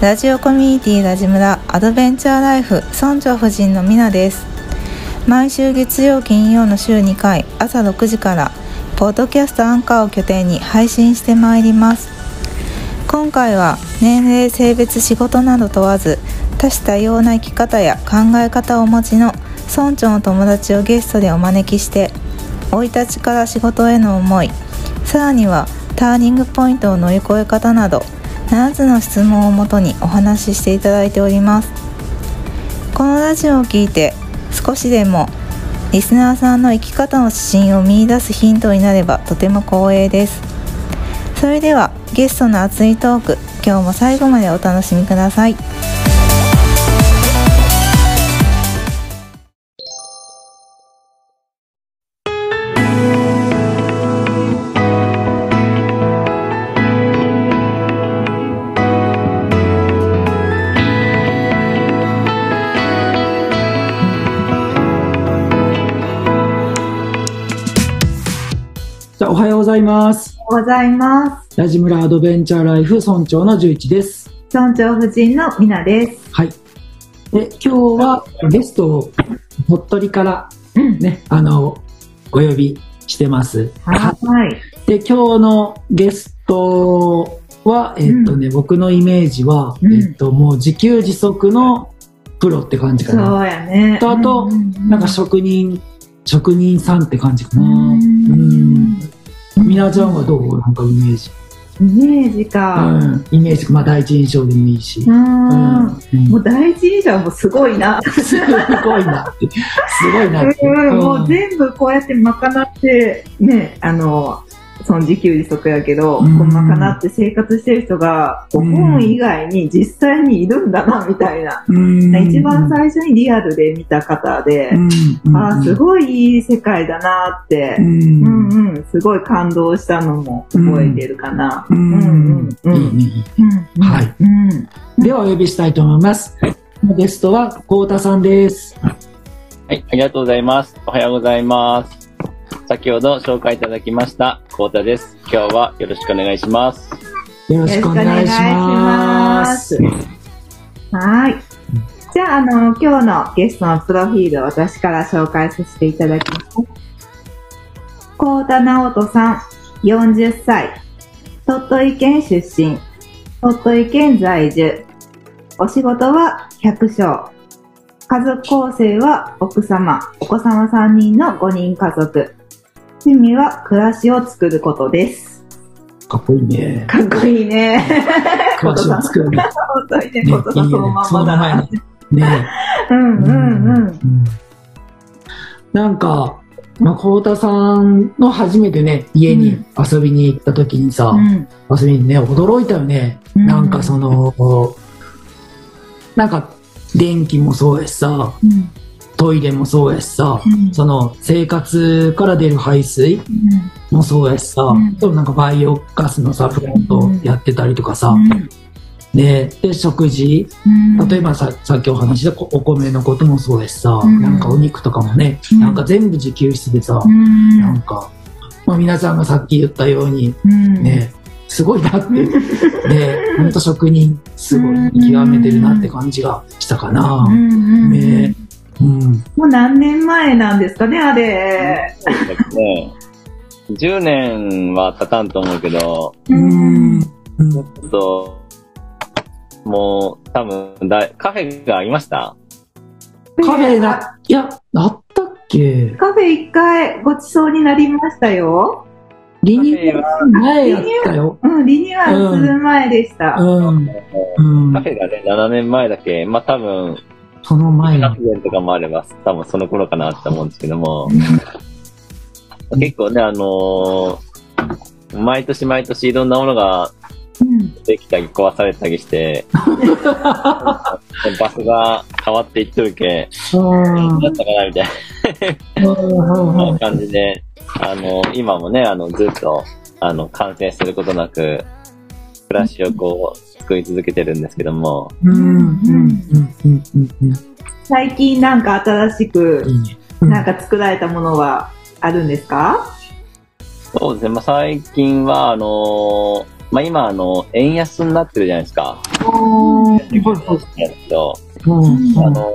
ラジオコミュニティラジ村アドベンチャーライフ村長夫人のみなです。毎週月曜金曜の週2回朝6時からポッドキャストアンカーを拠点に配信してまいります。今回は年齢性別仕事など問わず多種多様な生き方や考え方をお持ちの村長の友達をゲストでお招きして生い立ちから仕事への思いさらにはターニングポイントを乗り越え方など7つの質問をもとにお話ししていただいております。このラジオを聞いて少しでもリスナーさんの生き方の指針を見いだすヒントになればとても光栄です。それではゲストの熱いトーク今日も最後までお楽しみください。ざいます。おはようございますラジムラアドベンチャーライフ村長の11です。村長夫人のみなですはい。で、今日はゲストを鳥取からね、あの、お呼びしてます。はいで、今日のゲストは、えっとね、僕のイメージは、うんえっと、もう自給自足のプロって感じかな。そうやねとあとなんか職人、職人さんって感じかな。うん。みなちゃんはどう？なんかイメージ。イメージかうん。イメージ、まあ第一印象でもいいし。ううんもう第一印象はもうすごいなすごいなって。すごいなって。うんもう全部こうやって賄って、ね、あの、その自給自足やけど、うんこう賄って生活してる人が、こううん本以外に実際にいるんだな、みたいな。うん一番最初にリアルで見た方で、うんああ、すごいいい世界だなってう、んうんうん、すごい感動したのも覚えてるかな。ううんんうんうんはい。うんではお呼びしたいと思います。ゲストは、こうたさんです。はい、ありがとうございます。おはようございます。先ほど紹介いただきました、コウタです。今日はよろしくお願いします。よろしくお願いします。はい。じゃあ、あの、今日のゲストのプロフィールを私から紹介させていただきます。高田直人さん、40歳。鳥取県出身。鳥取県在住。お仕事は百姓。家族構成は奥様、お子様3人の5人家族。趣味は暮らしを作ることです。かっこいいね。かっこいいね。暮らしを作るね。本当にね、ねことさそのまんまだな。ねうんうんうん。うんなんか、まあ、こうたさんの初めてね、家に遊びに行った時にさ、うん遊びにね、驚いたよね。うんなんかその、なんか、電気もそうやしさ、うんトイレもそうやしさ、うん。その生活から出る排水もそうやしさ、うん。でもなんかバイオガスのさ、フロントやってたりとかさ、うん。で、で、食事、うん。例えばささっきお話ししたお米のこともそうやしさ、うん。なんかお肉とかもね、うん。なんか全部自給室でさ、うん。なんか、まあ、皆さんがさっき言ったように、うん。ね、すごいなって、ね、ほんと職人、すごい極めてるなって感じがしたかな。ねうん。もう何年前なんですかね、あれ。ね、10年は経たんと思うけど、うん。ちょっと、もう多分だい、カフェがありました？カフェだ、いや、あったっけ？カフェ一回ごちそうになりましたよ。リニューアル前やったよ。うん、リニューアルする前でした。うん。うんカフ。ェがね、7年前だけ、まあ多分、その前の。発言とかもあれば、多分その頃かなって思うんですけども、結構ね、あのー毎年毎年いろんなものができたり壊されたりして、場所が変わっていっとるけ、う。んだったかなみたいな感じで、あの、今もね、あの、ずっと、あの、完成することなく、暮らしをこう、作り続けてるんですけども、最近なんか新しくなんか作られたものはあるんですか？そうですね、まあ、最近は、あのまあ、今、あの、円安になってるじゃないですか。うん。あの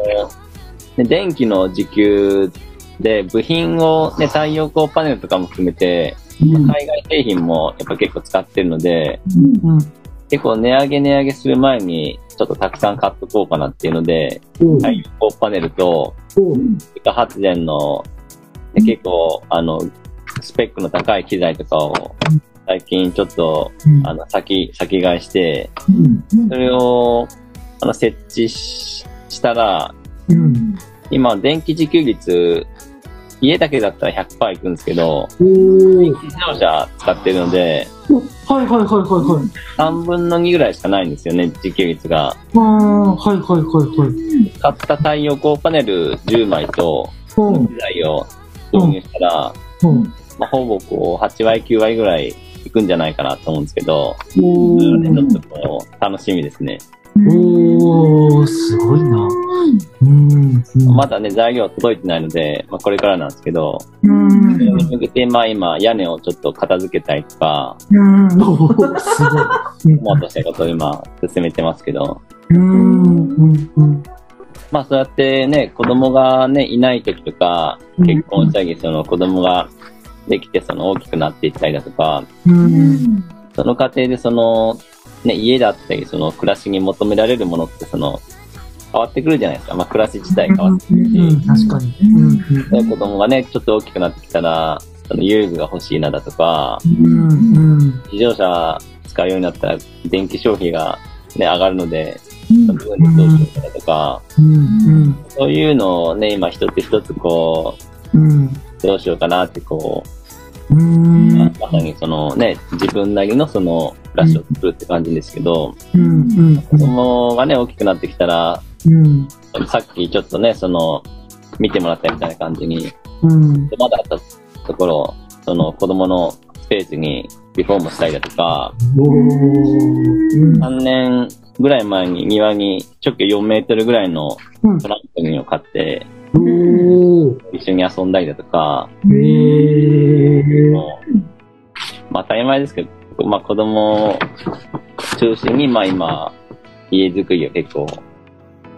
ね電気の時給で部品をね、太陽光パネルとかも含めて、うん。海外製品もやっぱ結構使ってるので、うん結構値上げ値上げする前にちょっとたくさん買っとこうかなっていうので、うん。太陽光パネルと、うん。自家発電の、ね結構、あの、スペックの高い機材とかを最近ちょっと、あの、先、先買いして、うん。それを、あの、設置ししたら、うん。今、電気自給率、家だけだったら100%いくんですけど、自動車使ってるので、はいはいはいはいはい。3分の2ぐらいしかないんですよね、自給率が。ああ、はいはいはいはい。買った太陽光パネル10枚と、うん機材を導入したら、うんまあ、ほぼこう、8割、9割ぐらいいくんじゃないかなと思うんですけど、ちょーっと楽しみですね。おーすごいな。うんうん。まだね、材料届いてないので、まあ、これからなんですけど、うん。それに向けて、まあ今、屋根をちょっと片付けたりとか、うん。すごい。もうとしたことを今、進めてますけど、うん。うん。うん。まあそうやってね、子供がね、いない時とか、うん結婚したり、その子供ができて、その大きくなっていったりだとか、うん。その過程でその、ね、家だったり、その暮らしに求められるものって、その、変わってくるじゃないですか。まあ暮らし自体変わってくるし、うん確かに。うんで子供がね、ちょっと大きくなってきたら、その遊具が欲しいなだとか、うんうん。自動車使うようになったら電気消費がね、上がるので、その分うんにどうしようかだとか、うん。そういうのをね、今一つ一つこう、うん。どうしようかなってこうう、ん。ままさにそのね、自分なりのその暮らしを作るって感じですけど、うん子供がね、大きくなってきたら、うん。さっきちょっとね、その、見てもらったみたいな感じに、うん。まだあったところ、その子供のスペースにリフォームしたりだとか、おー。3年ぐらい前に庭に直径4メートルぐらいのうん。トランポリンを買って、一緒に遊んだりだとか、まあ当たり前ですけど、まあ子供を中心に、まあ今、家づくりを結構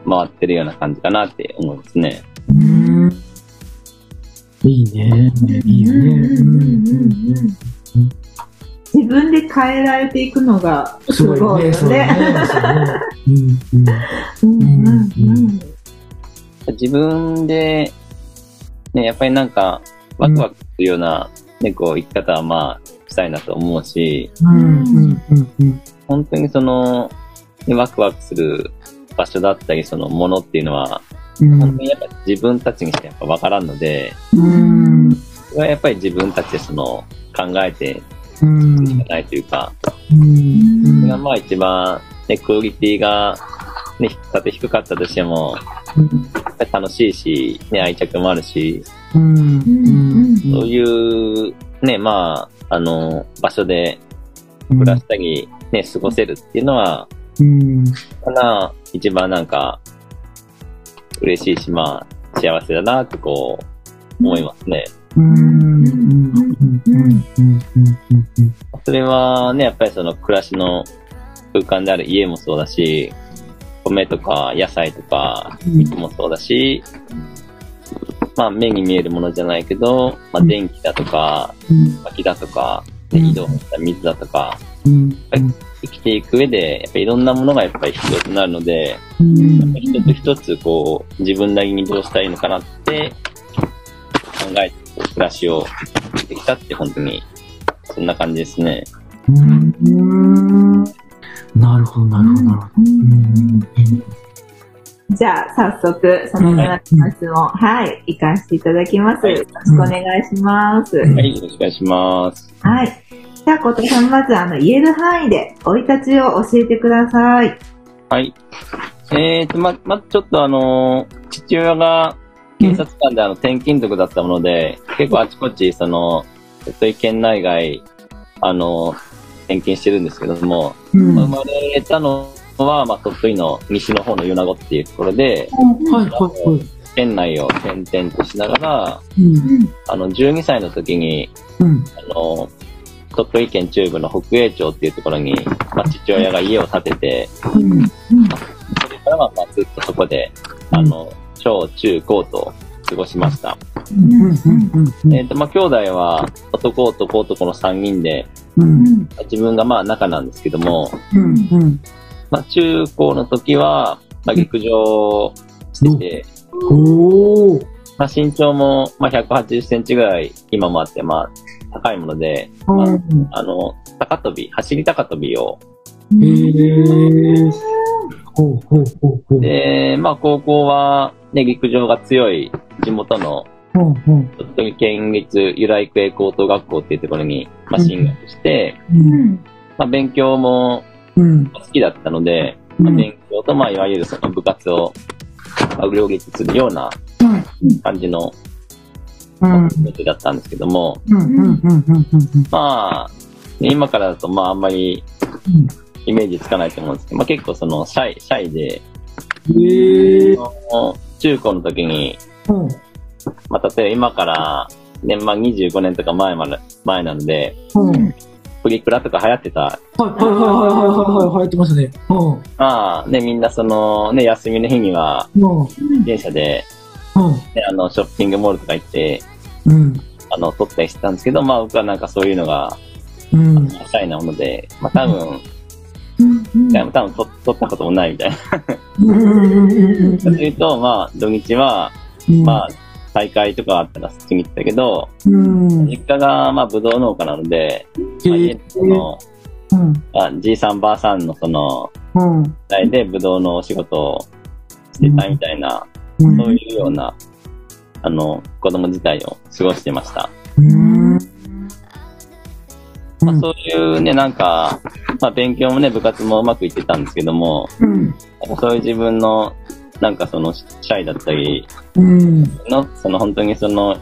回ってるような感じかなって思いますね。うんいいね。いいよね。自分で変えられていくのがすごいね。そうね。そうねうんうんうんうんうん自分で、ね、やっぱりなんか、ワクワクするような、ね、こう生き方はまあ、したいなと思うし、本当にその、ねワクワクする場所だったり、そのものっていうのは、うん。本当にやっぱ自分たちにしてやっぱ分からんので、うん。それはやっぱり自分たちでその考えてうん。いかないというか、うん。それがまあ一番、ね、クオリティが、ね、たとえ低かったとしても、楽しいし、ね、愛着もあるし、うん。うん。そういう、ね、まあ、あの、場所で暮らしたり、ね、過ごせるっていうのは、うん。かな、一番なんか、嬉しいし、まあ、幸せだなってこう、思いますね。それはね、やっぱりその暮らしの空間である家もそうだし、米とか野菜とか肉もそうだし、まあ目に見えるものじゃないけど、まあ電気だとか、薪だとか、ねうん。移動した水だとか、うん。生きていく上で、やっぱりいろんなものがやっぱり必要となるので、うん。一つ一つこう、自分なりにどうしたらいいのかなって考えて、暮らしをしてきたって本当に、そんな感じですね。うんなるほどなるほどなるほどうんじゃあ、早速、そのような質問、はい、行かせていただきます。はいよろしくお願いします。はい、よろしくお願いします。はい。じゃあ、ことさん、まず、あの、言える範囲で、生い立ちを教えてください。はい。えーと、ま、ま、ちょっとあのー父親が警察官であの、転勤族だったもので、結構あちこち、その、鳥取県内外、あのー転勤してるんですけども、うんまあ生まれたのは、まあ、鳥取の西の方の米子っていうところで、はいはいはい。県内を転々としながら、うん。あの、12歳の時に、うん。あの、鳥取県中部の北栄町っていうところに、まあ、父親が家を建てて、うん。それからはまあずっとそこで、あの、小中高と過ごしました。えっ、と、まあ、兄弟は男男男の3人で、自分がまあ中なん。ですけども、まあ、中高の時は、まあ、陸上してて、まあ、身長も、まあ、180センチぐらい今もあって、まあ、高いもので、まあ。あの、高跳び、走り高跳びを、で、まあ、高校は、ね、陸上が強い地元の県立由来育英高等学校っていうところに、まあ、進学して、うん。まあ、勉強もうん。好きだったので、まあ、勉強と、まあ、いわゆるその部活を、まあ、両立するような感じのうん。予定だったんですけども。まあ、ね今からだと、まあ、あんまりうん。イメージつかないと思うんですけど、まあ、結構その、シャイ、シャイで、へー。中高の時に、ほう。まあ、例えば今から、ね、まあ、25年とか前まで、前なので、ほう。はいプリクラとか流行ってた。はいはいはいはいはいはい。入ってますね。ほう。まあ、ね、みんなその、ね、休みの日には。電車で、ほう。ね、あの、ショッピングモールとか行って、うん。あの、撮ったりしてたんですけど、まあ、僕はなんかそういうのが、うん。シャイなもので、まあ、多分、うん多分撮撮ったこともないみたいな。うん。うん。というと、まあ、土日は、うん。まあ、大会とかあったらそっちに行ったけど、うん。実家が、まあ、ブドウ農家なので、まあ、へ家の。あじいさんばあさんのその、うん。代でブドウのお仕事をしてたみたいな、うん。そういうような、あの、子供自体を過ごしてました。うん。まあ、そういうね、なんか、まあ、勉強もね、部活もうまくいってたんですけども、うん。そういう自分の、なんかその、シャイだったり、うん。の、その本当にその、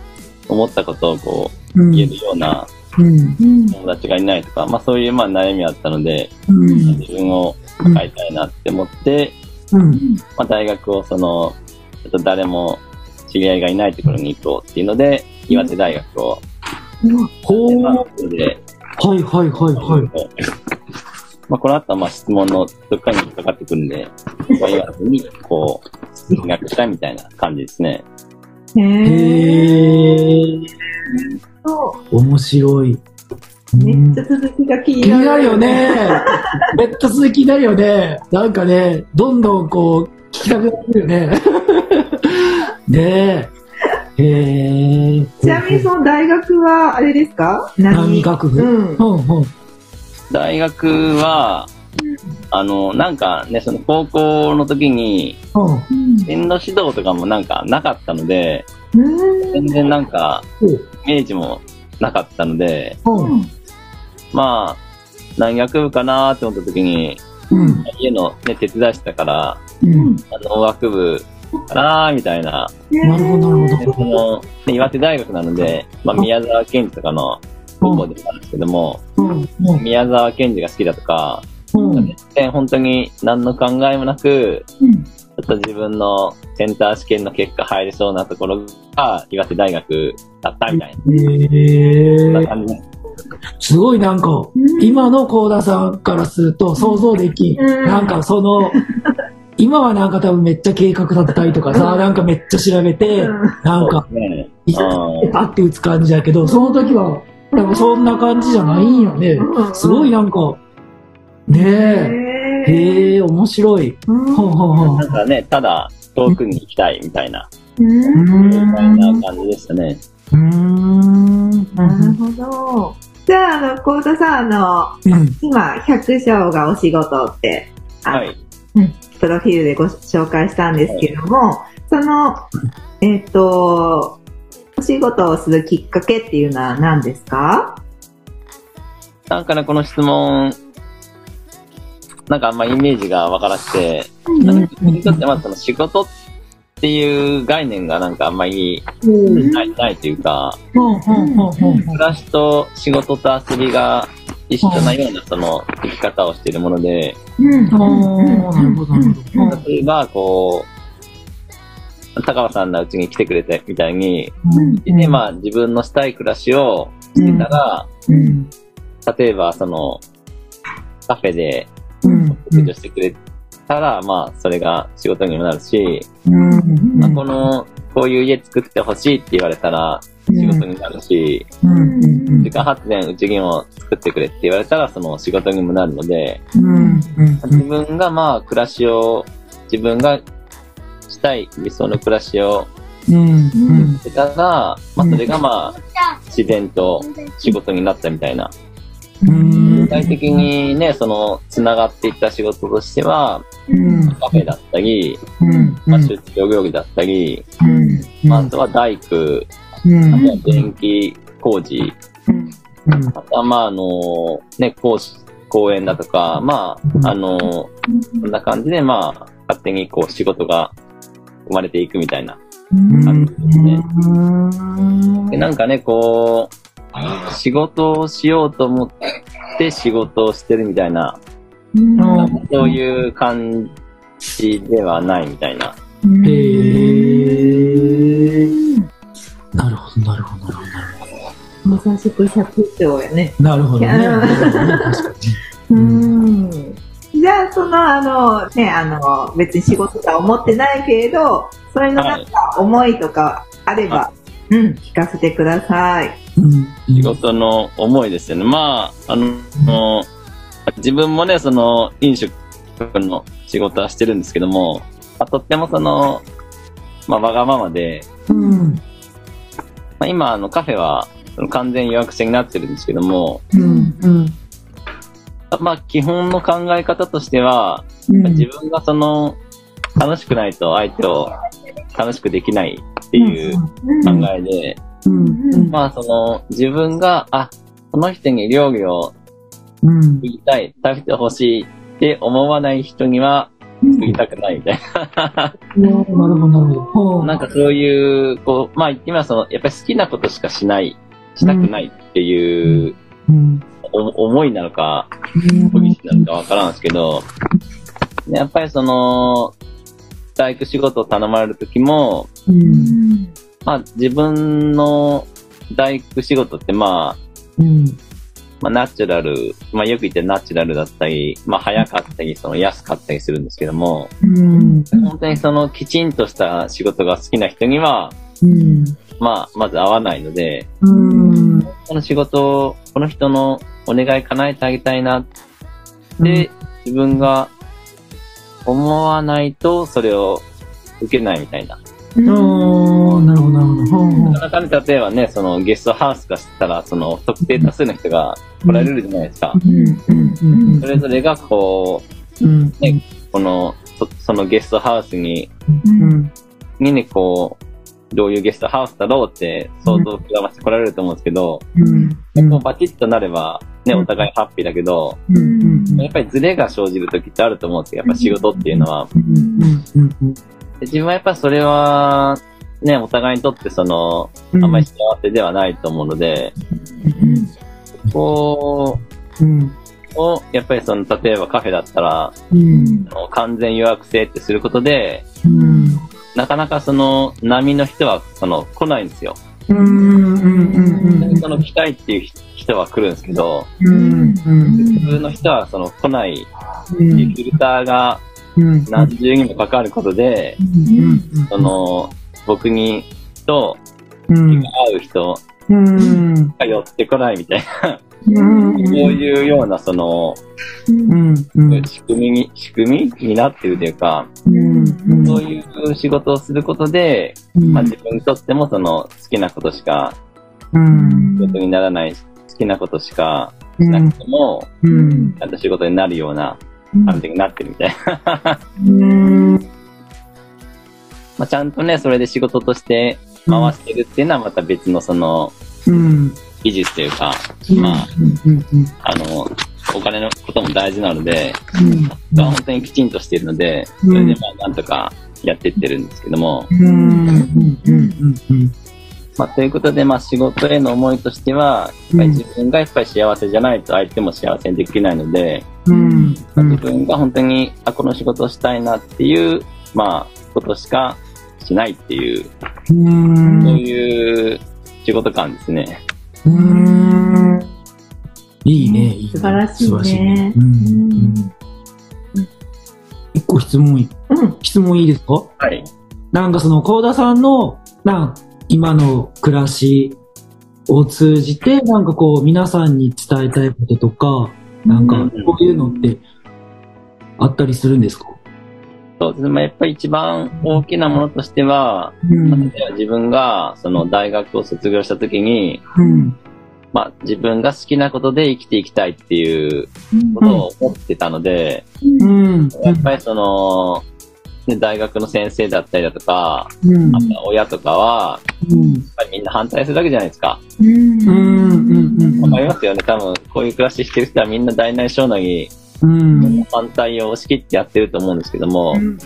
思ったことをこうう、言えるようなうん。友達がいないとか、まあそういうまあ悩みあったので、うん。自分を変えたいなって思って、うん。まあ大学をその、ちょっと誰も知り合いがいないところに行こうっていうので、岩手大学を、ほう。でまあはいはいはいはい。まあこの後はまあ質問のどっかに引っかかってくるんで、まあ岩手にこう、進学したみたいな感じですね。へー。へー。そ面白い。うめっちゃ続きが気に気になる。なるよね。めっちゃ続きになるよね。なんかね、どんどんこう、聞きたくなるよね。ねえ。へえ。ちなみにその大学は、あれですか？何学部？うん。うんうん。大学は、あの、なんかね、その高校の時に、うん。進路指導とかもなんかなかったので、うん。全然なんか、イメージもなかったので、うん。まあ、何学部かなーって思った時に、うん。家のね、手伝いしてたから、うん。あの、農学部かなーみたいな。なるほど、なるで、その、ね、岩手大学なので、まあ、宮沢賢治とかの高校でもあるんですけども、ほど。うん。宮沢賢治が好きだとか、うん。本当に何の考えもなく、うん。ちょっと自分のセンター試験の結果入れそうなところが岩手大学だったみたいへえ。な感じです。すごいなんか、今の高田さんからすると想像できんなんかその、今はなんか多分めっちゃ計画だったりとかさ、なんかめっちゃ調べて、なんか、ね。いパって打つ感じだけど、その時は、多分そんな感じじゃないんよね。すごいなんか、ねえ、へえ、面白い。うんほうほうほうなんかね、ただ遠くに行きたいみたいな、うんうみたい。な感じでしたね。うーん。なるほど。じゃあ、あの、幸田さん、あの、うん。今、百姓がお仕事って、はい。プロフィールでご紹介したんですけども、その、えっ、と、お仕事をするきっかけっていうのは何ですか？なんかね、この質問、なんかあんまイメージがわからなくて、なんか僕にとってまずその仕事っていう概念がなんかあんまりうん。ないないというか、暮らしと仕事と遊びが一緒なようなその生き方をしているもので、うん。う。なるほど、なるほど。例えばこう、高尾さん。のうちに来てくれてみたいに、うん。で、まあ自分のしたい暮らしをしてたら、うん。例えばその、カフェで。食事をしてくれたら、まあそれが仕事にもなるし、まあ、この、こういう家作ってほしいって言われたら仕事になるし、うん。時間発電、うちにも作ってくれって言われたらその仕事にもなるので、うん。自分がまあ暮らしを、自分がしたい理想の暮らしをうん。してたら、まあそれがまあ自然と仕事になったみたいな。うん。具体的にね、その、繋がっていった仕事としては、うん。カフェだったり、うん。まあ出張業務だったり、うん。まああとは大工、うん。電気工事、うん。あとはまああの、ね、講師、講演だとか、まあ、あの、こんな感じでまあ、勝手にこう仕事が生まれていくみたいな感じですね。でなんかね、こう、仕事をしようと思って仕事をしてるみたいな、そういう感じではないみたいな。へー。なるほど、なるほど、なるほまさしく百姓やね。ど。なるほどね。うん。じゃあ、その、あの、ね、あの、別に仕事とは思ってないけれど、それのなんか思いとかあれば、うん、聞かせてください。うん。仕事の思いですよね。まあ、あの、自分もね、その、飲食の仕事はしてるんですけども、まあ、とってもその、まあ、わがままで、うん。まあ、今、あの、カフェは、完全予約制になってるんですけども、うん。うん。まあ、基本の考え方としては、うん自分がその、楽しくないと相手を楽しくできないっていう考えで、うん。まあ、その、自分が、あ、この人に料理をうん作。りたい、食べてほしいって思わない人にはたくないみたいなるほど、なるほど。な。なんかそういう、こう、まあ今その、やっぱり好きなことしかしない、したくないっていううん。お思いなのか、ポリシーなのかわからんですけど、やっぱりその、大工仕事を頼まれる時も、うん。まあ自分の大工仕事ってまあ、うん。まあ、ナチュラル、まあ、よく言ってナチュラルだったり、まあ、早かったり、その安かったりするんですけども、うん。本当にそのきちんとした仕事が好きな人には、うん。まあ、まず合わないので、うん。この仕事を、この人のお願い叶えてあげたいなって、自分が思わないと、それを受けないみたいな。おー、なるほど、なるほど。なかなかね、例えばね、そのゲストハウス化したら、その特定多数の人が来られるじゃないですか。うん。うん。それぞれがこう、うん。この、そそのゲストハウスに、うん。にね、こう、どういうゲストハウスだろうって想像を膨らませて来られると思うんですけど、うん。こうバチッとなれば、ね、うんお互いハッピーだけど、うん。やっぱりズレが生じる時ってあると思うんですよ。やっぱ仕事っていうのは。自分はやっぱそれは、ね、お互いにとってその、うん。あんまり幸せではないと思うので、こうん。う、を、やっぱりその、例えばカフェだったら、完全予約制ってすることで、うん。なかなかその、波の人は、その、来ないんですよ。うん。うん。その、来たいっていう人は来るんですけど、うん。普通の人はその、来ない、フィルターがうん。何重にもかかることで、その、僕に、と、うん。会う人うん。が寄ってこないみたいな、うん。そういうような、その、うん。仕組みに、仕組みになってるというか、うん。そういう仕事をすることで、まあ自分にとってもその好きなことしかうん。仕事にならない、好きなことしかしなくても、うん。ちゃんと仕事になるような感じになってるみたいな。うん。まあちゃんとね、それで仕事として回してるっていうのはまた別のその、うん。技術というか、うん。まあ、あの、お金のことも大事なので、うん。が本当にきちんとしているので、それでまあ、なんとかやっていってるんですけども、うん。うんうんうんうんまあ、ということで、まあ、仕事への思いとしては、やっぱり自分がやっぱり幸せじゃないと相手も幸せにできないので、うん自分が本当に、あ、この仕事をしたいなっていう、まあ、ことしかしないっていう、うん。そういう仕事感ですね。うん。いいね、いいね。素晴らしいね。素晴らうん。うん。一個質問い、うん。質問いいですか？はい。なんかその、高田さんの、なん今の暮らしを通じて、なんかこう、皆さんに伝えたいこととか、なんか、こういうのって、あったりするんですか？そうですね。まあ、やっぱり一番大きなものとしては、うん。例えば自分が、その大学を卒業した時に、うん。まあ、自分が好きなことで生きていきたいっていうことを思ってたので、うん。やっぱりその、ね、大学の先生だったりだとか、うん。あとは親とかは、うん。やっぱりみんな反対するわけじゃないですか。うん。うん。うん。わかりますよね。多分、こういう暮らししてる人はみんな大なり小なりうん。反対を押し切ってやってると思うんですけども、うん。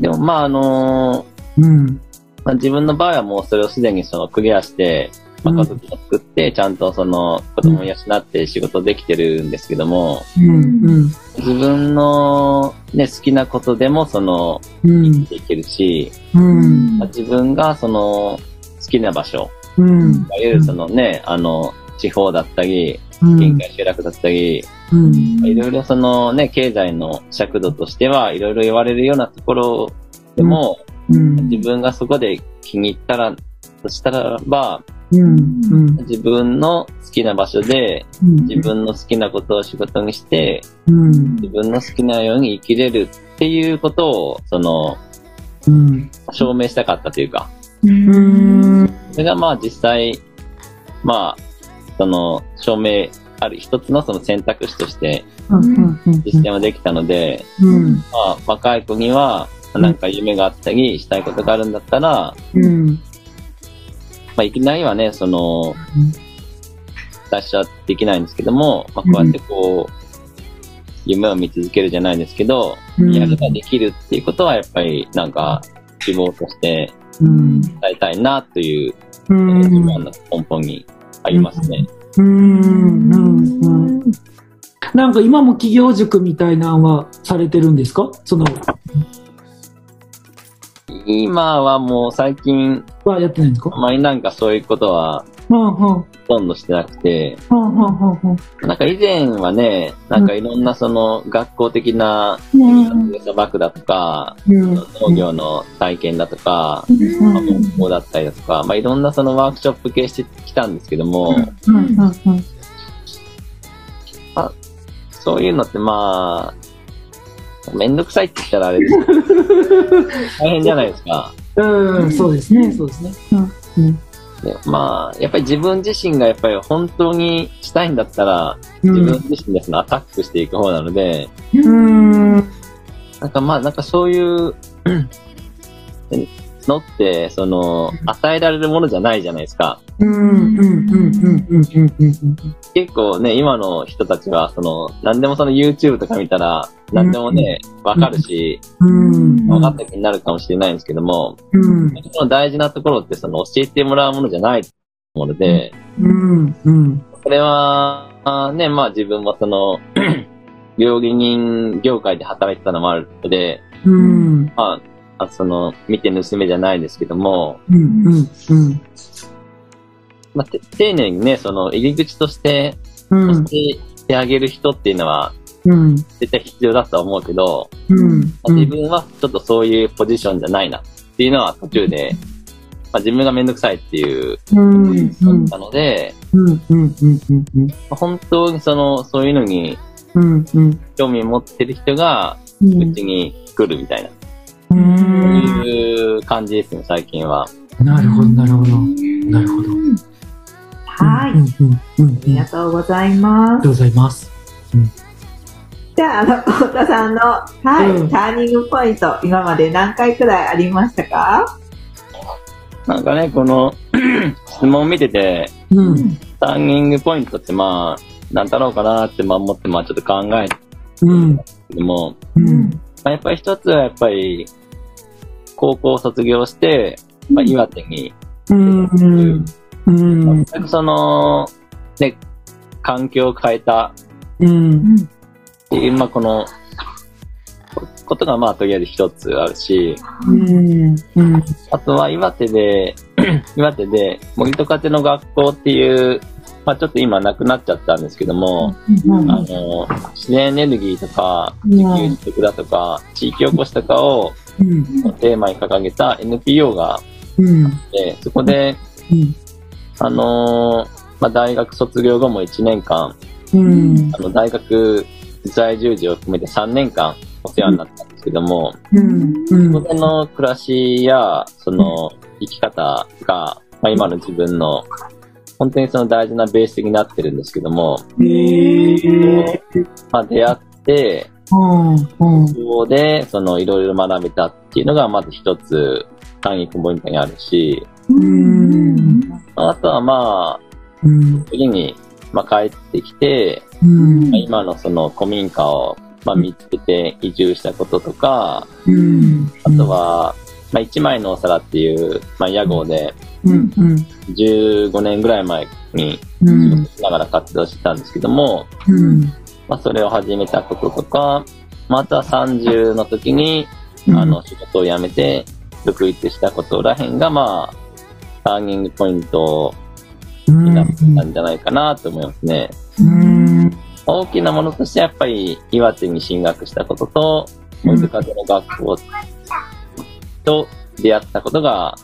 でもまああのうん。まあ、自分の場合はもうそれをすでにそのクリアして、まあ、家族を作って、ちゃんとその子供を養って仕事できてるんですけども、うん。自分のね、好きなことでもその、うん。できるし、うん。まあ自分がその、好きな場所、うん。いわゆるそのね、あの、地方だったり、うん。限界集落だったり、うん。いろいろそのね、経済の尺度としてはいろいろ言われるようなところでも、うん。自分がそこで気に入ったら、そしたらば、うん。うん。自分の好きな場所で、自分の好きなことを仕事にして、うん。自分の好きなように生きれるっていうことを、その、うん。証明したかったというか、うん。それがまあ実際、まあ、その、証明ある一つのその選択肢として実践はできたので、うん。まあ、若い子には、なんか夢があったり、したいことがあるんだったら、うん。まあ、いきなりはね、その、出しちゃできないんですけども、まあ、こうやってこう、夢を見続けるじゃないですけど、うんやればできるっていうことは、やっぱり、なんか、希望としてうん。伝えたいなという、うん。一番の根本にありますね。うん。うん。なんか今も企業塾みたいなのはされてるんですか？その、今はもう最近、はやってないんですか？あまりなんかそういうことは。ほとんどしてなくて。なんか以前はね、なんかいろんなその学校的な、うん。砂漠だとか、うん。農業の体験だとか、うん。まあ木工だったりだとか、まあ、いろんなそのワークショップ系してきたんですけども。そういうのってまあ、めんどくさいって言ったらあれです 大変じゃないですか。うん。そうですね。そうですね。うん。でまあ、やっぱり自分自身がやっぱり本当にしたいんだったら、うん。自分自身でそのアタックしていく方なので、うん。なんかまあ、なんかそういうのって、その、与えられるものじゃないじゃないですか。結構ね、今の人たちは、その、何でもその YouTube とか見たら、何でもね、わかるし、うん。分かった気になるかもしれないんですけども、うん。その大事なところって、その教えてもらうものじゃないもので、うん。うん。これは、ね、まあ自分もその、料理人業界で働いてたのもあるので、うん。まあ、あその、見て盗めじゃないですけども、うん。うん。うん。まあ、て丁寧にね、その入り口として、うん。教えてあげる人っていうのは、うん。絶対必要だとは思うけど、うん。まあ自分はちょっとそういうポジションじゃないなっていうのは途中で、まあ、自分がめんどくさいっていう。思ったので、うん。うん。うん。うん。まあ本当にその、そういうのにうん。うん。興味を持ってる人が、ううちに来るみたいな、う。そうんいう感じですね、最近は。なるほど、なるほど。なるほど。はい。うん。うん。うん。ありがとうございます。ありがとうございます。じゃあ、あの、太田さんの、はい、うんターニングポイント、今まで何回くらいありましたか？なんかね、この、質問見てて、うん。ターニングポイントってまあ、なんだろうかなってまあ思って、まあちょっと考えてうん。でも、うん。まあ、やっぱり一つはやっぱり、高校を卒業して、まあ、岩手に、うん。うん。全くその、ね、環境を変えたうん。っていう、まあ、この、こことがまあ、とりあえず一つあるし、うん。うん。あとは岩手で、岩手で森と風の学校っていう、まあ、ちょっと今なくなっちゃったんですけども、あの、自然エネルギーとか、自給自足だとか、地域おこしとかをうん。テーマに掲げた NPO がうん。あって、そこで、うん。あのーまあ、大学卒業後も1年間、うん。あの、大学在住時を含めて3年間お世話になったんですけども。そこでの暮らしや、その、生き方が、まあ、今の自分の、本当にその大事なベースになってるんですけども、へえ。まあ、出会って、うん。うん。で、その、いろいろ学べたっていうのが、まず一つ、単位ポイントにあるし、うん。あとはまあ、うん。次に、まあ、帰ってきて、うんまあ。今のその古民家を、まあ、見つけて移住したこととか、うん。あとは、まあ、一枚のお皿っていう、まあ、屋号で、うん。うん。15年ぐらい前にうん。しながら活動してたんですけども、うん。まあ、それを始めたこととか、また30の時に、あの、仕事を辞めて、独立したことらへんが、まあ、ターニングポイントになったんじゃないかなと思いますね。うん。大きなものとしてやっぱり岩手に進学したことと、森津風の学校と出会ったことが、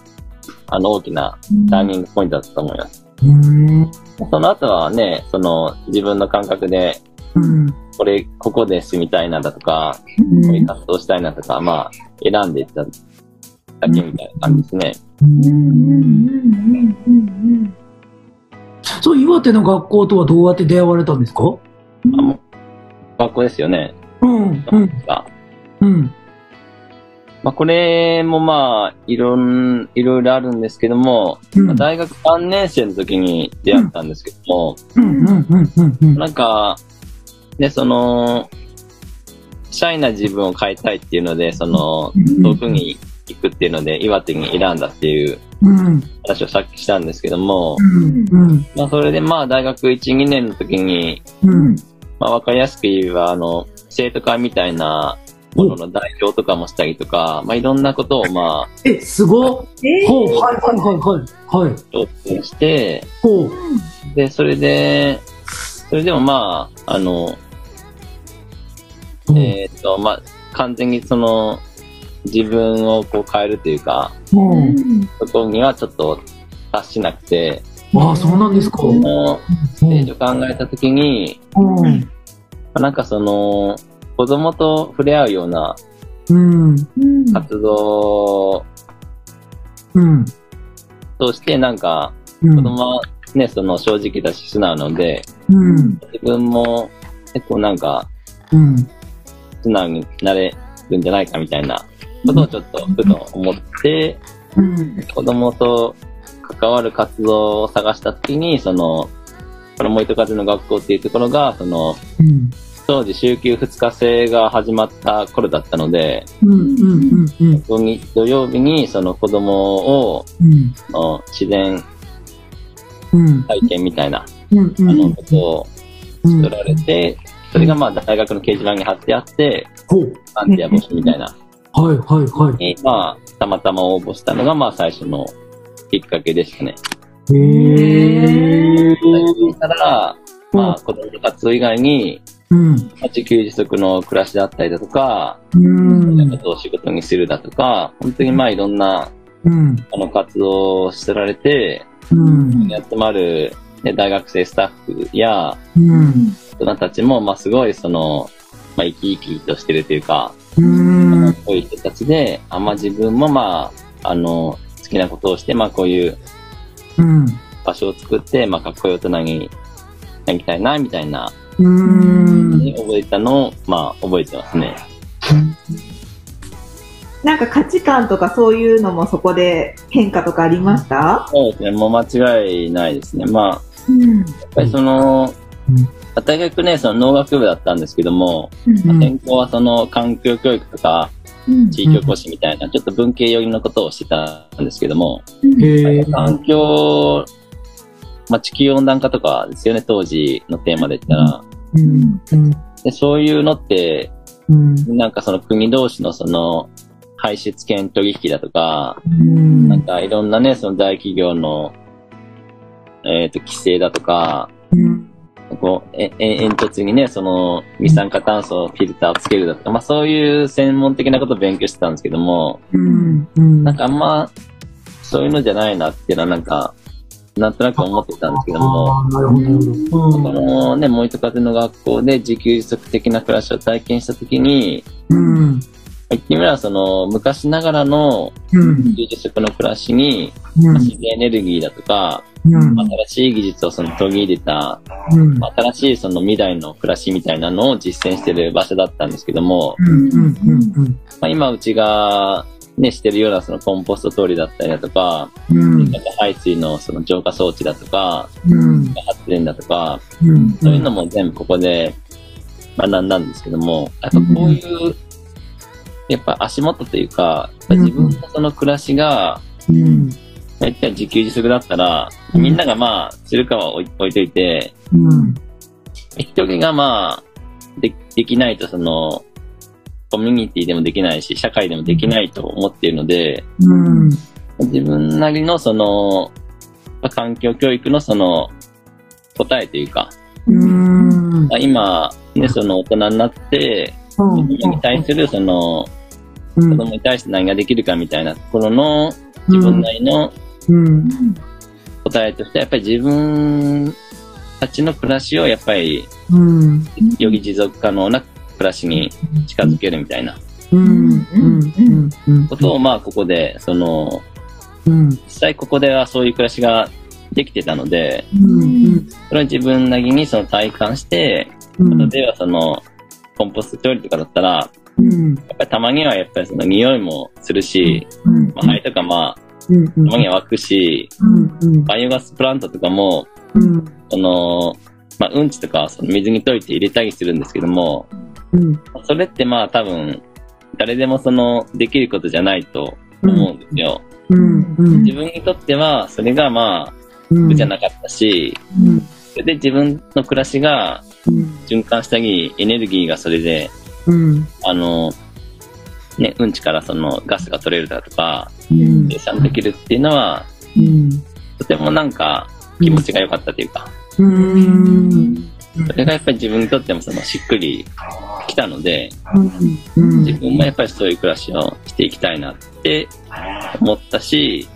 あの大きなターニングポイントだったと思います。うん。その後はね、その自分の感覚で、うん。これ、ここで住みたいなだとか、こういう活動したいなとか、まあ、選んでいっただけみたいな感じですね。そう、岩手の学校とはどうやって出会われたんですか？あもう学校ですよね。うん。うん。がうん。まあ、これもまあ、いろん、いろいろあるんですけども、うん。まあ大学3年生の時に出会ったんですけども、うん。うん。うん。うん。うん。なんか、ね、その、シャイな自分を変えたいっていうので、その、遠くに行くっていうので、岩手に選んだっていううん。話をさっきしたんですけども、うん。うん。まあ、それでまあ、大学1、2年の時に、うん。まあ、わかりやすく言えば、あの、生徒会みたいなものの代表とかもしたりとか、まあ、いろんなことをまあ、え、すごっほう、はい、はい、はい、はい。はい。挑戦して、ほう。で、それで、それでもまあ、あの、えっ、と、まあ、完全にその、自分をこう変えるというか、うん。そこにはちょっと達しなくて、ああ、そうなんですか。ステージを考えたときに、うん。なんかその、子供と触れ合うようなうん。活動うん。として、なんか、うん。子供はね、その正直だし素直なので、うん。自分も結構なんか、うん。素直になれるんじゃないかみたいなことをちょっとふと思って、うん。子供と関わる活動を探したときに、その、この森と風の学校っていうところが、その、うん。当時週休2日制が始まった頃だったので。土曜日にその子供を、うん。自然うん。体験みたいな、うん。あの、ことをうん。取られて、それがまあ大学の掲示板に貼ってあって、ほう。アンティア募集みたいな、はい、はい、はい。に、まあ、たまたま応募したのがまあ最初のきっかけでしたね。へえ。たら、まあ子供の活動以外に、うん。まあ自給自足の暮らしだったりだとか、うん。そういうことを仕事にするだとか、本当にまあいろんなうん。あの活動をしてられて、うん。集まる、ね、大学生スタッフやうん。大人たちも、まあすごいその、まあ生き生きとしてるというか、うん。そういう人たちで、あまあ自分もまあ、あの、好きなことをして、まあこういううん。場所を作って、まあかっこいい大人になりたいな、みたいな、うん。覚えたのを、まあ覚えてますね。なんか価値観とかそういうのもそこで変化とかありました？そうですね、もう間違いないですね。まあ、うん。やっぱりその、大学ね、その農学部だったんですけども、うん専攻はその環境教育とかうん地域おこしみたいな、ちょっと文系寄りのことをしてたんですけども。環境、まあ、地球温暖化とかですよね、当時のテーマで言ったら。うん。うん。でそういうのって、うん。なんかその国同士のその排出権取引だとか、うん。なんかいろんなね、その大企業の、えっ、と、規制だとか、うん。こう、え、え、煙突にね、その、二酸化炭素フィルターをつけるだとか、まあそういう専門的なことを勉強してたんですけども、うん。うん。なんかあんま、そういうのじゃないなっていうのはなんか、なんとなく思ってたんですけども、なるほど、なるほど。このね、森と風の学校で自給自足的な暮らしを体験したときに、うん。言ってみればその、昔ながらのうん。自給自足の暮らしに、うん。自然エネルギーだとか、うん。新しい技術をその途切れた、うん。新しいその未来の暮らしみたいなのを実践してる場所だったんですけども、うん。うん。うん。まあ、今うちがね、してるようなそのコンポスト通りだったりだとか、うん。排水のその浄化装置だとか、うん。発電だとか、うん。そういうのも全部ここで学んだんですけども、やっぱこういう、やっぱ足元というか、自分のその暮らしが、うん。大体自給自足だったら、みんながまあ、するかは置い置いといて、うん。一人がまあ、で、できないとその、コミュニティでもできないし、社会でもできないと思っているので、うん。自分なりのその、まあ環境教育のその、答えというか、うん。まあ今、ね、その大人になって、子供に対するその、子供に対して何ができるかみたいなところの自分なりのうん。答えとして、やっぱり自分たちの暮らしをやっぱりうん。より持続可能な暮らしに近づけるみたいな。ことをまあここで、その、うん。実際ここではそういう暮らしができてたので、うん。それは自分なりにその体感して、うん。例えばその、コンポスト調理とかだったら、うん。やっぱりたまにはやっぱりその匂いもするし、うん。まあ、灰とかまあ、うん。たまには湧くし、うん。バイオガスプラントとかも、うん。その、まあ、うんちとかはその水に溶いて入れたりするんですけども、うん。それってまあ多分、誰でもその、できることじゃないと思うんですよ。うん。うん。自分にとっては、それがまあ、うん。苦じゃなかったし、うん。それで自分の暮らしがうん。循環したり、エネルギーがそれで、うん。あの、ね、うんちからそのガスが取れるだとか、うん。生産できるっていうのは、うん。とてもなんか気持ちが良かったというか、うん。それがやっぱり自分にとってもそのしっくりきたので、うん。自分もやっぱりそういう暮らしをしていきたいなって思ったし。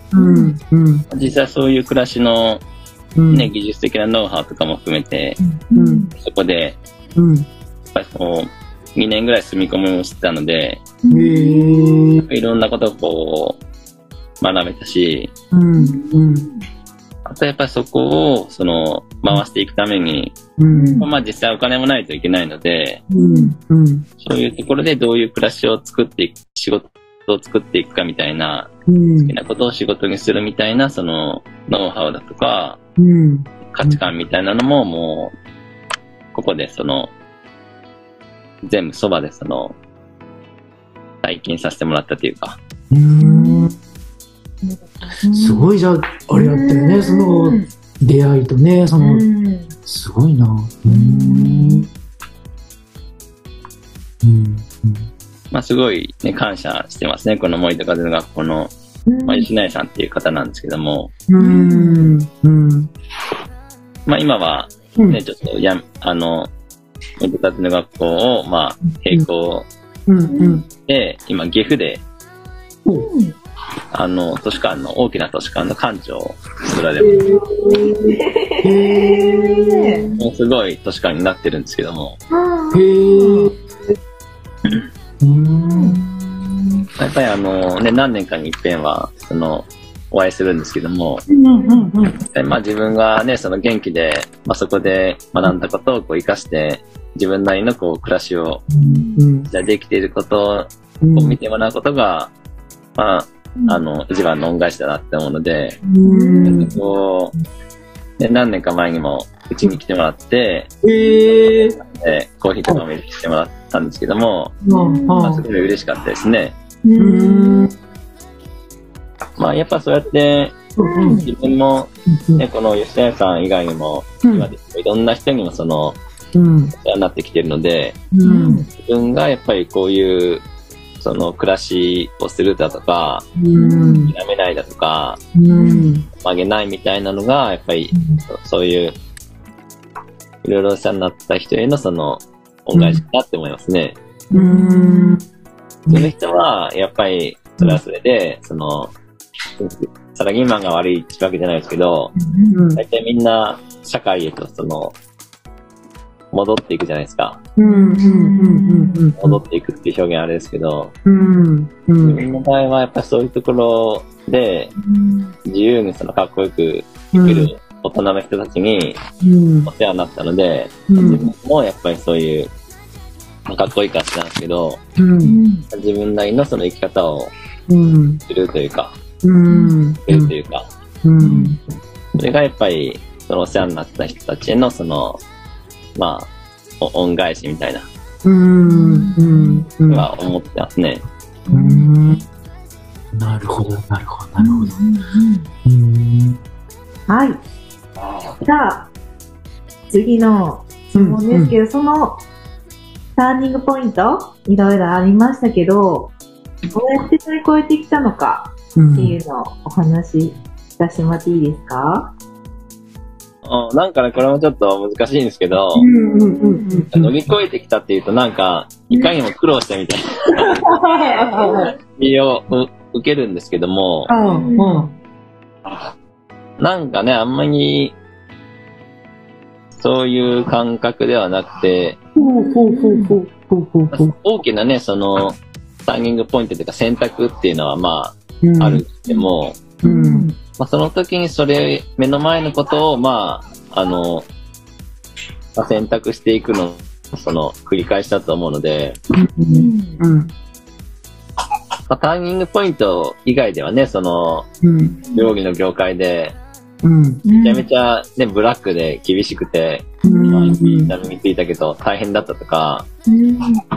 実際そういう暮らしのうん。ね、技術的なノウハウとかも含めて、うん。そこで、うん。やっぱりこう、2年ぐらい住み込みをしてたので。いろんなことをこう、学べたし。あとやっぱりそこを、その、回していくために、うん。まあ実際お金もないといけないので。そういうところでどういう暮らしを作っていく、仕事を作っていくかみたいな、うん好きなことを仕事にするみたいな、その、ノウハウだとか、うん。価値観みたいなのももう、ここでその、全部そばでその、体験させてもらったというか、うん。すごいじゃあ、あれやったよね、その出会いとね、その、すごいな。うん。うん。まあすごいね、感謝してますね。この森と風の学校の、まあ、吉内さんっていう方なんですけども、うん。うん。まあ今はうん。ね、ちょっとや、あの、森と風の学校を、まあ、並行。で、今、岐阜で、おあの、図書館の、大きな図書館の館長を作られます。へえ。もうすごい図書館になってるんですけども、へえ。うん。やっぱりあの、ね、何年かに一遍は、その、お会いするんですけども、まあ自分がね、その元気で、まあそこで学んだことをこう活かして、自分なりのこう暮らしを、うん。じゃあできていることうん。を見てもらうことが、まあ、あの、一番の恩返しだなって思うので、うん。こう、で何年か前にも、うちに来てもらって、えええコーヒーとかも入れてもらったんですけども、ー。まあ、はすごい嬉しかったですね。うん。まあ、やっぱそうやって、うん。自分も、ね、この吉田屋さん以外にも、今でいろんな人にもその、うん。お世話になってきてるので、うん。自分がやっぱりこういう、その暮らしをするだとか、うん。諦めないだとか、うん。曲げないみたいなのが、やっぱりそそういう、いろいろお世話になった人へのその、恩返しかなって思いますね。うん。その人は、やっぱり、それはそれで、その、サラリーマンが悪いってわけじゃないですけど、大体みんな、社会へとその、戻っていくじゃないですか。戻っていくっていう表現あれですけど、自ん。分の場合はやっぱりそういうところで、自由にそのかっこよくうん。生きる大人の人たちにうんお。世話になったので、うん。自分もやっぱりそういう、まあかっこいい感じなんですけど、うん。自分なりのその生き方をうん。するというか、うん。するというか、うん。それがやっぱり、そのお世話になった人たちへのその、まあ、お恩返しみたいな、うん。うん。うん。は思ってますね。うん。なるほど、なるほど、なるほど。うん。はい。じゃあ、次の質問ですけど、そのターニングポイント、いろいろありましたけど、どうやって乗り越えてきたのかうんっていうのをお話しさせてもらっていいですか？うんなんかね、これもちょっと難しいんですけど、うんうんうんうん。乗り越えてきたっていうとなんか、いかにも苦労したみたいな意味をう受けるんですけども、うんうん。なんかね、あんまり、そういう感覚ではなくて。大きなね、その、ターニングポイントというか選択っていうのはまうんあ、ある。でも、うん。まあ、その時にそれ、目の前のことを、まあ、あの、まあ、選択していくの、その、繰り返しだと思うので、うん。うん。まあ、ターニングポイント以外ではね、その、うん。料理の業界で、うん。めちゃめちゃね、ブラックで厳しくて、うん。まあ、痛みついたけど大変だったとか、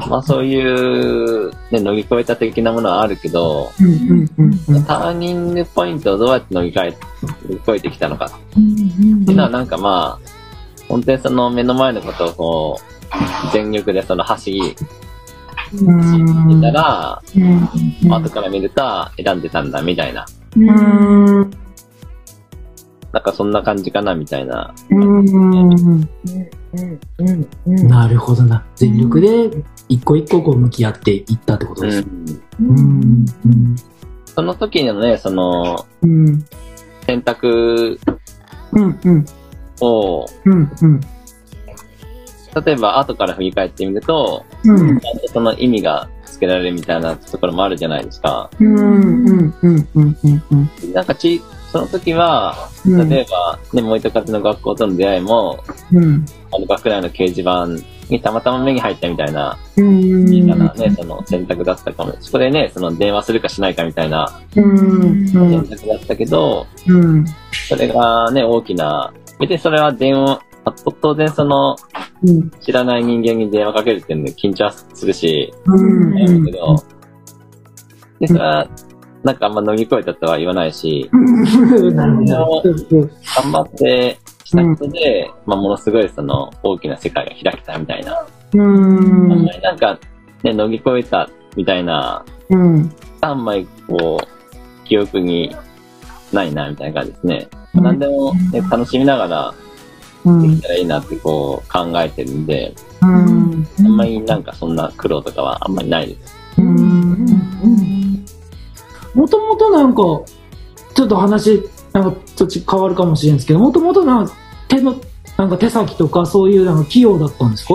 まあそういう、ね、乗り越えた的なものはあるけど、うん。うん。ターニングポイントをどうやって乗り換え、乗り越えてきたのかっていうのはなんかまあ、本当にその目の前のことをこう、全力でその走り、うん。たら、うん。後から見ると選んでたんだみたいな。うん。なんかそんな感じかなみたいな。うん。なるほどな。全力で一個一個こう向き合っていったってことです。うん。うん。うん。その時のね、そのうん。選択うん。うん。を、うん。うん。例えば後から振り返ってみると、うん。その意味がつけられるみたいなところもあるじゃないですか。うん。うん。うん。うん。うん。なん。かち、その時は、うん。例えば、ね、燃えた風の学校との出会いも、うん。あの学内の掲示板にたまたま目に入ったみたいな、うん。なね、その選択だったかも。そこでね、その電話するかしないかみたいなうん。選択だったけど、うん。それがね、大きな、別にそれは電話、あ当然その、うん。知らない人間に電話かけるっていうので緊張はするし、うん。悩むけど、で、それは、なんかあんま乗り越えたとは言わないし、なるほど。頑張ってしたことで、まあ、ものすごいその大きな世界が開けたみたいな。うん。あんまりなんか、ね、乗り越えたみたいな、うん。あんまりこう、記憶にないなみたいな感じですね。何でも、ね、楽しみながらうん。できたらいいなってこう考えてるんで、うん。あんまりなんかそんな苦労とかはあんまりないです。うん。もともとなんか、ちょっと話、なんかちょっと変わるかもしれないですけど、もともとなんか手の、なんか手先とかそういうなんか器用だったんですか？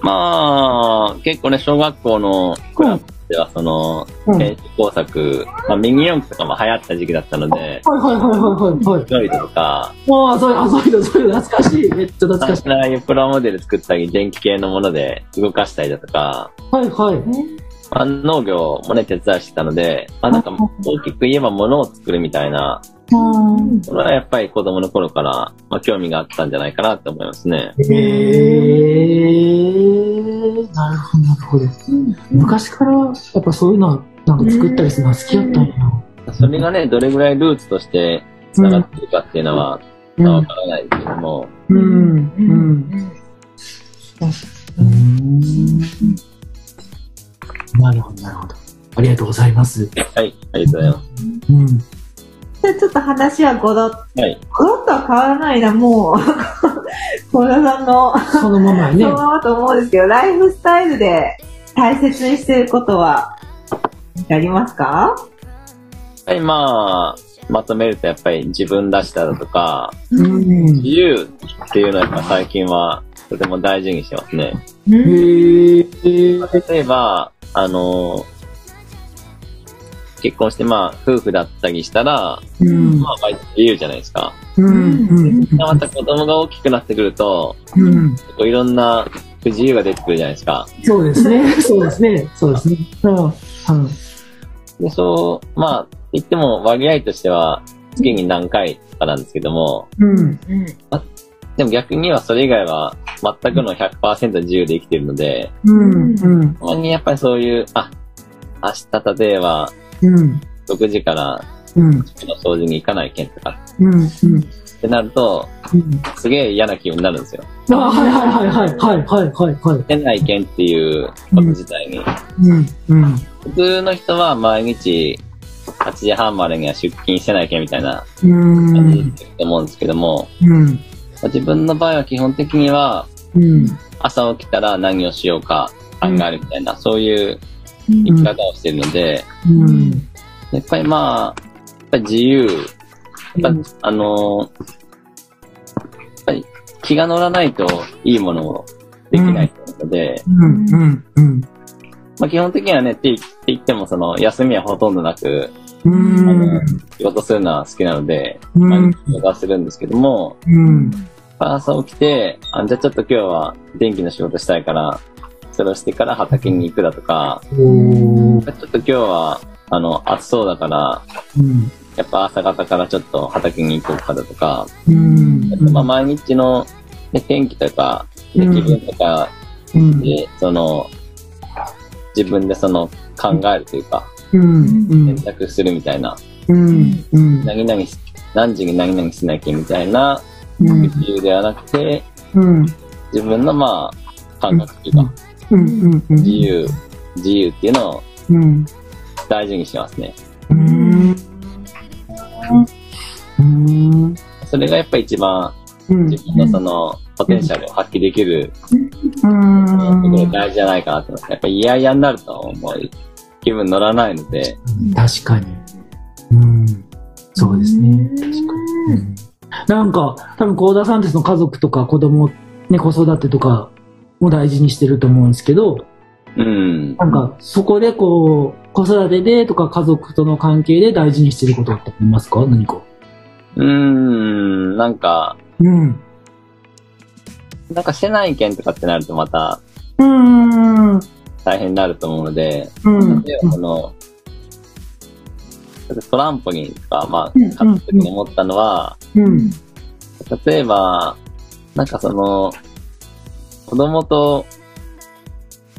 まあ、結構ね、小学校のクラスではその、編集工作、まあ、右四駆とかも流行った時期だったので、はいはいはいはいはい。フロイドとか、ああ、そういう、あ、そういうの、そういうの懐かしい。めっちゃ懐かしい。ああいうプラモデル作ったり、電気系のもので動かしたりだとか、はいはい。まあ、農業もね、手伝いしてたので、まあなんか大きく言えば物を作るみたいな、うんそれはやっぱり子供の頃から、まあ興味があったんじゃないかなって思いますね。へー。なるほど、なるほど。昔からやっぱそういうのはなんか作ったりするのは好きやったんやな。それがね、どれぐらいルーツとして繋がってるかっていうのは、うんまあわからないですけども、うん。うん。うん。なるほど、なるほど。ありがとうございます。はい、ありがとうございます。うん。じゃあちょっと話はごろっはい。ごろっとは変わらないな、もう。小田さんの、そのままやねその。ままと思うんですけど、ライフスタイルで大切にしていることは、ありますか？はい、まあ、まとめるとやっぱり自分らしさだとか、うん。自由っていうのはやっぱ最近はとても大事にしてますね。例えば、あの、結婚してまあ夫婦だったりしたら、うん。まあ割と自由じゃないですか。うん。うん。また子供が大きくなってくると、うん。結構いろんな不自由が出てくるじゃないですか。そうですね。そうですね。そうですね。うん。うん。で、そう、まあ、言っても割合としては月に何回とかなんですけども、うん。でも逆にはそれ以外は全くの100%自由で生きてるので、うん、うん。本当にやっぱりそういう、あ、明日例えば、うん。6時から、うん。掃除に行かないけんとか、うん、うん。ってなると、うん、すげえ嫌な気分になるんですよ。あ、はいはいはいはい、はいはいはい。出ないはっていうこと自体に。うん、うん。はい、普通の人は毎日、8時半までには出勤してないけみたいな感じい思うんですけども、うん、自分の場合は基本的にはうん。朝起きたら何をしようか考えるみたいな、そういう生き方をしてるので、うん。やっぱりまあ、やっぱり自由、やっぱあのーやっぱり気が乗らないといいものをできないので、うん。うん。うん。まあ基本的にはね、って言ってもその休みはほとんどなく、うん。仕事するのは好きなので、うん毎日仕事はするんですけども、うん。朝起きて、あじゃあちょっと今日は電気の仕事したいから、それをしてから畑に行くだとか。ちょっと今日は、あの、暑そうだから、うん。やっぱ朝方からちょっと畑に行こうかだとか、うん。まあ毎日の、ね、天気とか、ねうん気分とかうん。で、その、自分でその考えるというか、選。択するみたいな。何々し、何時に何々しなきゃみたいなうん。理由ではなくて、うん。自分のまあ、感覚というか、うん。うん。自由、自由っていうのをうん。大事にしてますね。うん。うん。それがやっぱり一番うん。自分のそのポテンシャルを発揮できるうん。ところが大事じゃないかなと思います。やっぱり嫌々になると思う。気分乗らないので、確かに。うん。そうですね。確かに。うんなんか、多分、幸田さんってその家族とか子供、ね、子育てとかも大事にしてると思うんですけど、うん。なんか、そこでこう、子育てでとか家族との関係で大事にしてることってありますか？何か。うーん、なんか、うん。なんかしてない件とかってなるとまたうん。うん。大変になると思うので、うん。例えばその、トランポリンとか、まあ、うん買った時に思ったのは、うん。例えば、なんかその、子供と、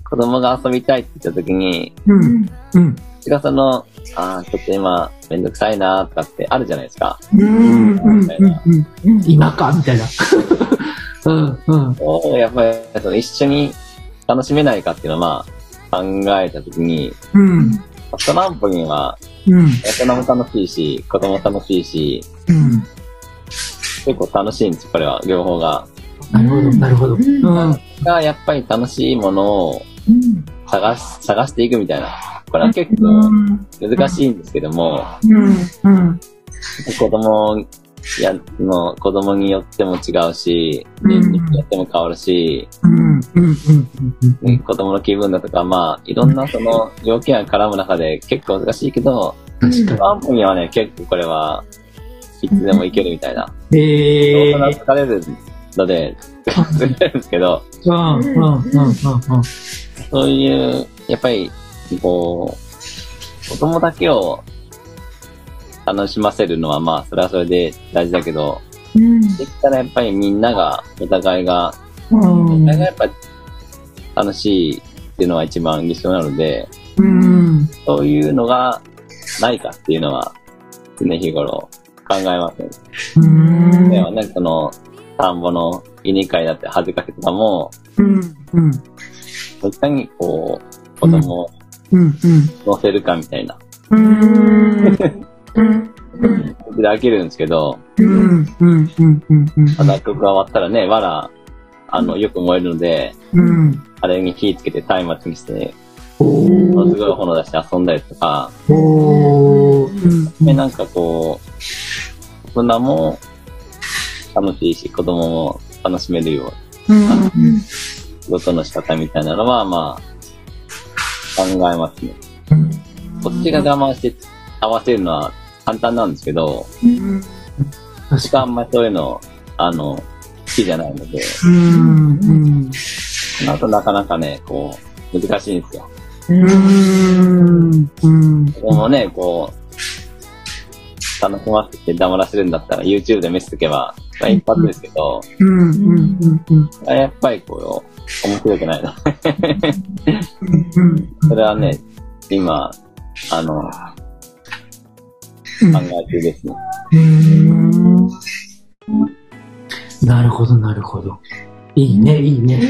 子供が遊びたいって言った時に、うん。うん。私がその、ああ、ちょっと今、めんどくさいなとかってあるじゃないですか。うん。うん。うん。今か？みたいな。うん。うん。をやっぱりその一緒に楽しめないかっていうのは、まあ、考えた時に、うん。トランポリンはうん。大人も楽しいし、子供も楽しいし、うん。結構楽しいんです、これは、両方が。なるほど、なるほど。うん。が、やっぱり楽しいものを探し、探していくみたいな。これは結う構ん。難しいんですけども、うん。うん。子供や、の、子供によっても違うし、年齢によっても変わるし、子供の気分だとか、まあ、いろんなその条件が絡む中で結構難しいけど、確かトランポリンはね、結構これは、いつでもいけるみたいな。に。ええ大人疲れるので、疲れるんですけど、うん。うん。うん。うん。そういう、やっぱりこう、子供だけを楽しませるのはまあ、それはそれで大事だけど、うん。できたらやっぱりみんなが、お互いが、うんお互いがやっぱ楽しいっていうのは一番理想なので、うん。そういうのがないかっていうのは、常日頃考えますね。うん。ではね、その、田んぼの稲刈りだって恥ずかしとかも、うん。うん。いかにこう、子供をうん。乗せるかみたいな、うん。うん。で飽きるん。ですけど、うん。うん。うん。うん。た曲が終わったらね、わら、あの、よく燃えるので、うん。あれに火つけて松明にして、おものす。ごい炎出して遊ん。だりとか、おー。で、なん。かこう、大人も楽しいし、子供も楽しめるようなうん。仕事の仕方みたいなのは、まあ、考えますね。こっちが我慢して合わせるのは簡単なんですけど、確私があんまりそういうの、あの、好きじゃないので、うん。うん。あとなかなかね、こう、難しいんですよ。うん。うん。子供をね、こう、楽しませて黙らせるんだったら YouTube で見せとけば、まあ一発ですけど、うん。うん。うん。やっぱりこう、面白くないな。うん。それはね、今、あの、考え中ですね。うん。なるほど、なるほど。いいね、いいね。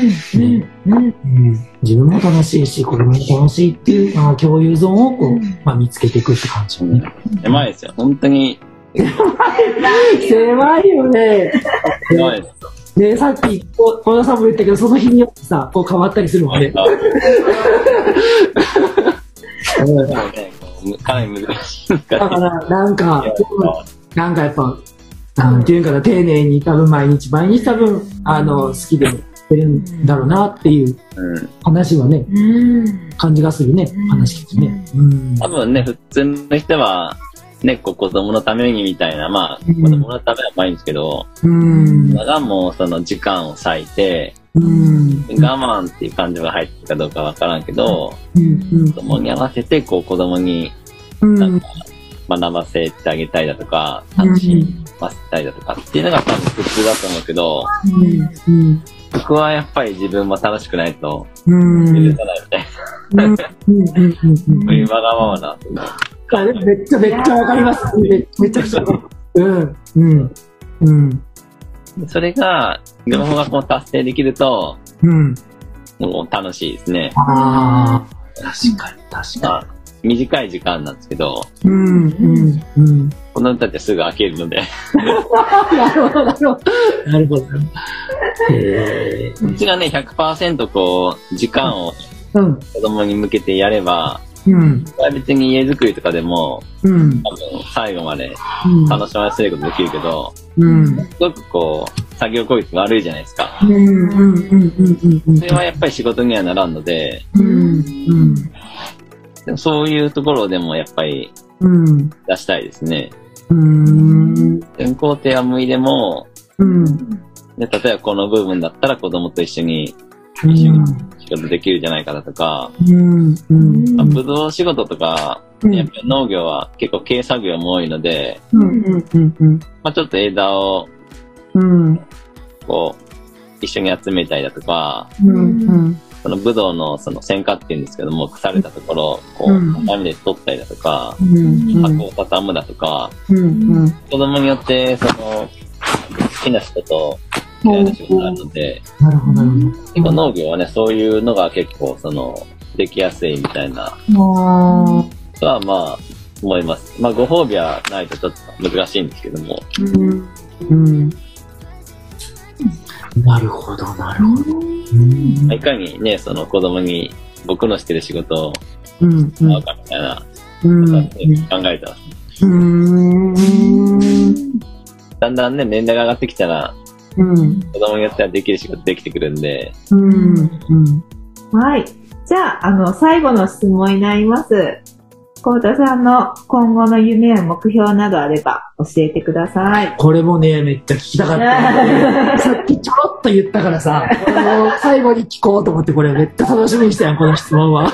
自分も楽しいし、子供も楽しいっていう、まあ、共有ゾーンをこう、まあ、見つけていくって感じよね。狭いですよ。本当に狭いよね。狭いです。ねさっき、こ小田さんも言ったけど、その日によってさ、こう変わったりするもんね。かなり難しいかだから、なんか、なんかやっぱ、なんていうかな、丁寧に多分毎日毎日多分、あの、好きでやってるんだろうなっていううん。話はね、うん。感じがするね、話聞くね。うん。多分ね、普通の人は、ね、こう子供のためにみたいな、まあ、うん子供のためはないんですけど、うん。がもうその時間を割いて、うん。我慢っていう感情が入ってるかどうかわからんけど、うん。子供に合わせて、こう子供にうん。なんか学ばせてあげたいだとか、楽しませたいだとかっていうのが多分普通だと思うけど、うん。僕はやっぱり自分も楽しくないとうん。許さないみたいな、うん。うん。うん。そういうわがままな、あれめっちゃめっちゃわかります。めめちゃくちゃ。うん。うん。うん。それが、両方がこう達成できると、うん。もう楽しいですね。ああ。確かに、確まあ、短い時間なんですけど、に。うん。うん。うん。この歌ってすぐ飽きるので、なるほど、なるほど。なるほど。へえ。こっちがね、100%こう、時間をうん。子供に向けてやれば、うん。別に家づくりとかでも、うん。多分最後までうん。楽しませることできるけど、うん。すごくこう、作業効率が悪いじゃないですか。うん。うん。うん。うん。うん。それはやっぱり仕事にはならんので、うん。うん。でもそういうところでもやっぱりうん。出したいですね。うん。全工程は無理でも、うん。で例えばこの部分だったら子供と一緒にうん。仕事できるじゃないかだとか、うん。うん。まあブドウ仕事とか、うんやっぱり農業は結構軽作業も多いので。まあ、ちょっと枝をうん。こう、一緒に集めたりだとか、うん。そのブドウのその選果っていうんですけども、腐れたところをこう、うんハサミで取ったりだとか、うん。箱を畳むだとか、うん。子供によって、その、好きな人と嫌いな仕事があるので、なるほど。結構農業はね、そういうのが結構、その、できやすいみたいな、あとはまあ、思います。まあ、ご褒美はないとちょっと難しいんですけども、うん。なるほど、なるほど。うんまあいかにね、その子供に僕のしてる仕事をうん。合うかみたいな考えてます。うん。だんだんね、年齢が上がってきたら、うん。子供によってはできる仕事できてくるんで、うん。はい。じゃあ、あの、最後の質問になります。コウタさんの今後の夢や目標などあれば教えてください。これもね、めっちゃ聞きたかった。さっきちょろっと言ったからさ、これも最後に聞こうと思って、これめっちゃ楽しみにしたよ、この質問は。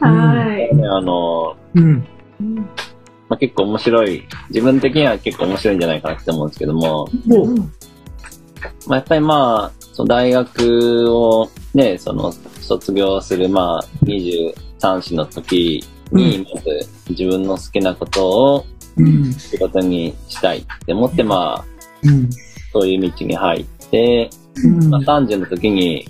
はい。ねあの、うん。まあ、結構面白い、自分的には結構面白いんじゃないかなって思うんですけども、おまあ、やっぱりまあ、その大学をね、その卒業するまあ23歳の時に、まず自分の好きなことをうん。仕事にしたいって思ってまあ、うん。そういう道に入って、うん。まあ、30の時に、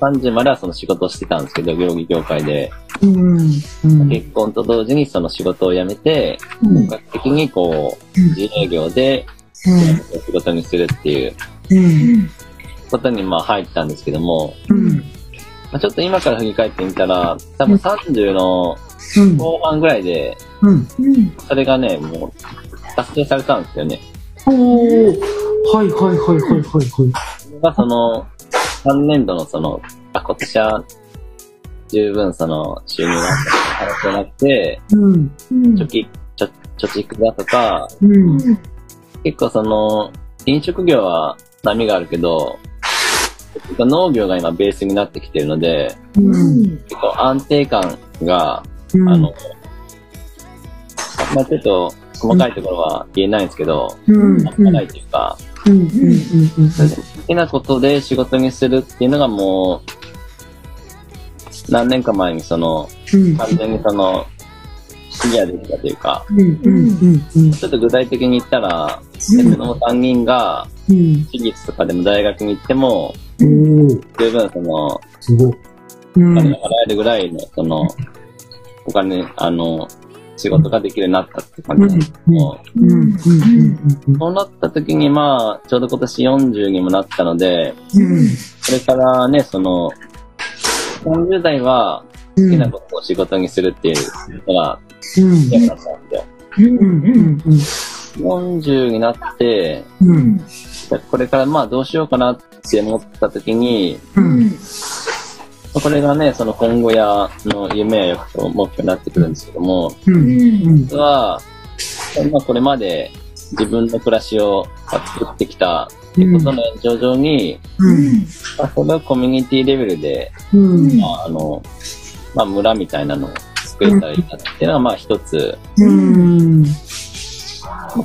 30まではその仕事をしてたんですけど、競技業界で、うん。うん。結婚と同時にその仕事を辞めて、うん本格的にこう、自営業で仕事にするっていううん。ことにまあ入ったんですけども、うん。まあ、ちょっと今から振り返ってみたら、多分30のうん。後半ぐらいで、うん。それがね、もう達成されたんですよね。おー。はいはいはいはいはいはい。それがその、3年度のその、あ、今年は十分その収入があった話じゃなくて、うん。貯金、貯貯蓄だとか、うん。結構その、飲食業は波があるけど、農業が今ベースになってきてるので、うん。結構安定感が、うん。あの、まあちょっと細かいところは言えないんですけど、うん。ないっていうか。好きなことで仕事にするっていうのがもう、何年か前にその、うん。完全にその、クリアできたというか。ちょっと具体的に言ったら、その3人が、うん。私立とかでも大学に行っても。十分その、おん。金が払えるぐらいの、その、お金、あの、仕事ができるようになったって感じなんですけど。そうなった時に、まあ、ちょうど今年40にもなったので、うん。これからね、その、30代は好きなことを仕事にするっていうのが、うん。やったんですよ。うん。うん。40になって、うん。これからまあどうしようかなって思った時に、うん。これがね、その今後やの夢や目標になってくるんですけども、うん。実は、まあこれまで自分の暮らしを作ってきたことの延長上に、うん。まあ、それをコミュニティレベルで、うん。まああの、まあ村みたいなのを作れたらいいなっていうのがまあ一つ。うん。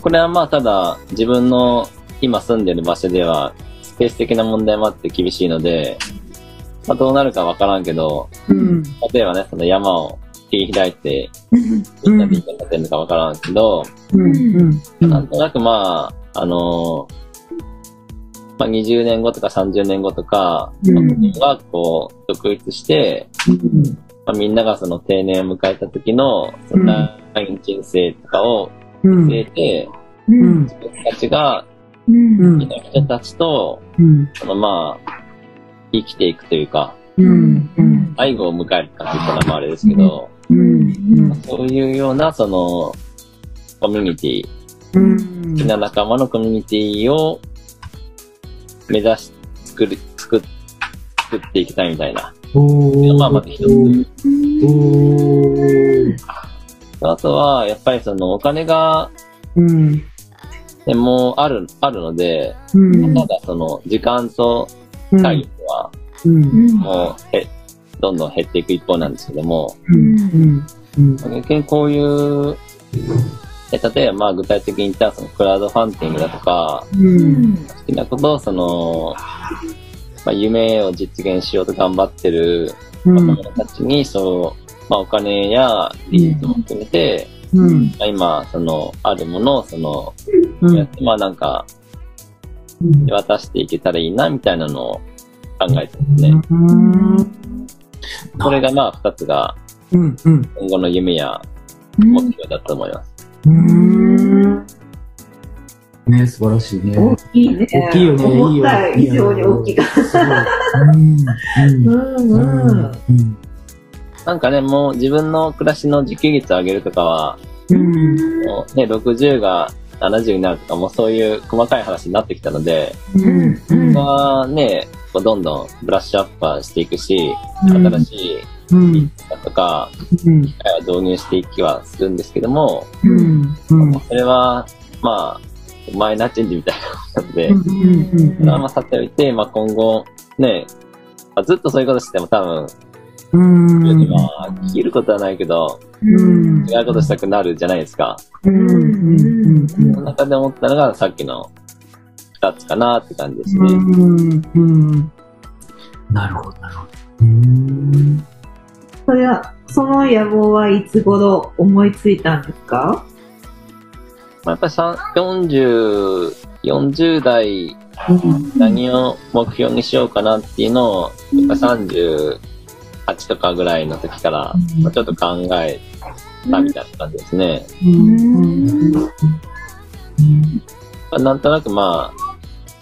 これはまあただ自分の今住んでる場所ではスペース的な問題もあって厳しいので、まあどうなるかわからんけど、うん。例えばね、その山を切り開いて、みんなで行かせるのかわからんけど、うん。なんとなくまあ、あのーまあ20年後とか30年後とか、うんまあ、子供がこう、独立して、まあ、みんながその定年を迎えた時の、その長い人生とかをうん。据えて、うん。自分たちが、うん。いた人たちと、うん。そのまあ、生きていくというか、うん。うん。愛護を迎えるかって言ったらまああれですけど、うん。そういうような、その、コミュニティ、うん。好きな仲間のコミュニティを目指し、作る、作っ、作っていきたいみたいな。おまあまず一つ。あとは、やっぱりそのお金が、うん。ね、もうある、あるので、うん。ただその時間とうん。体力はうん。もう、へ、どんどん減っていく一方なんですけども、うん。うん。逆にこういう、え例えばまあ具体的に言ったらそのクラウドファンディングだとか、うん。好きなことをその、まあ、夢を実現しようと頑張ってるうん。若者たちに、そう、まあ、お金や技術も含めて、うん。まあ、今、その、あるものを、その、うん。やって、まあ、なんか、渡していけたらいいな、みたいなのを考えてますね。これが、まあ、二つが。今後の夢や目標だと思います。うん。ね素晴らしいね。大きいね。大きいよね。思よった以上に大きいかすごいうん。うんううん。ん。うん。なんかね、もう自分の暮らしの自給率を上げるとかは、うん。もうね、60が70になるとか、もうそういう細かい話になってきたので、うん。うんはね、こうどんどんブラッシュアップはしていくし、うん新しいとか、うん。機械は導入していきはするんですけども、うん。うん。それは、まあ、マイナーチェンジみたいなことで、うん。それはまあさておいて、まあ今後、ね、まあ、ずっとそういうことしても多分、うん。まあ、切ることはないけど、うん。違うことしたくなるじゃないですか。うん。うん。その中で思ったのがさっきの二つかなって感じですね。うん。うん。なるほど、なるほど。うん。それは、その野望はいつ頃思いついたんですか？まあ、やっぱりさ40、40代何を目標にしようかなっていうのを、やっぱ38とかぐらいの時から、まあ、ちょっと考えたみたいな感じですね。うん。まあ、なんとなくまあ、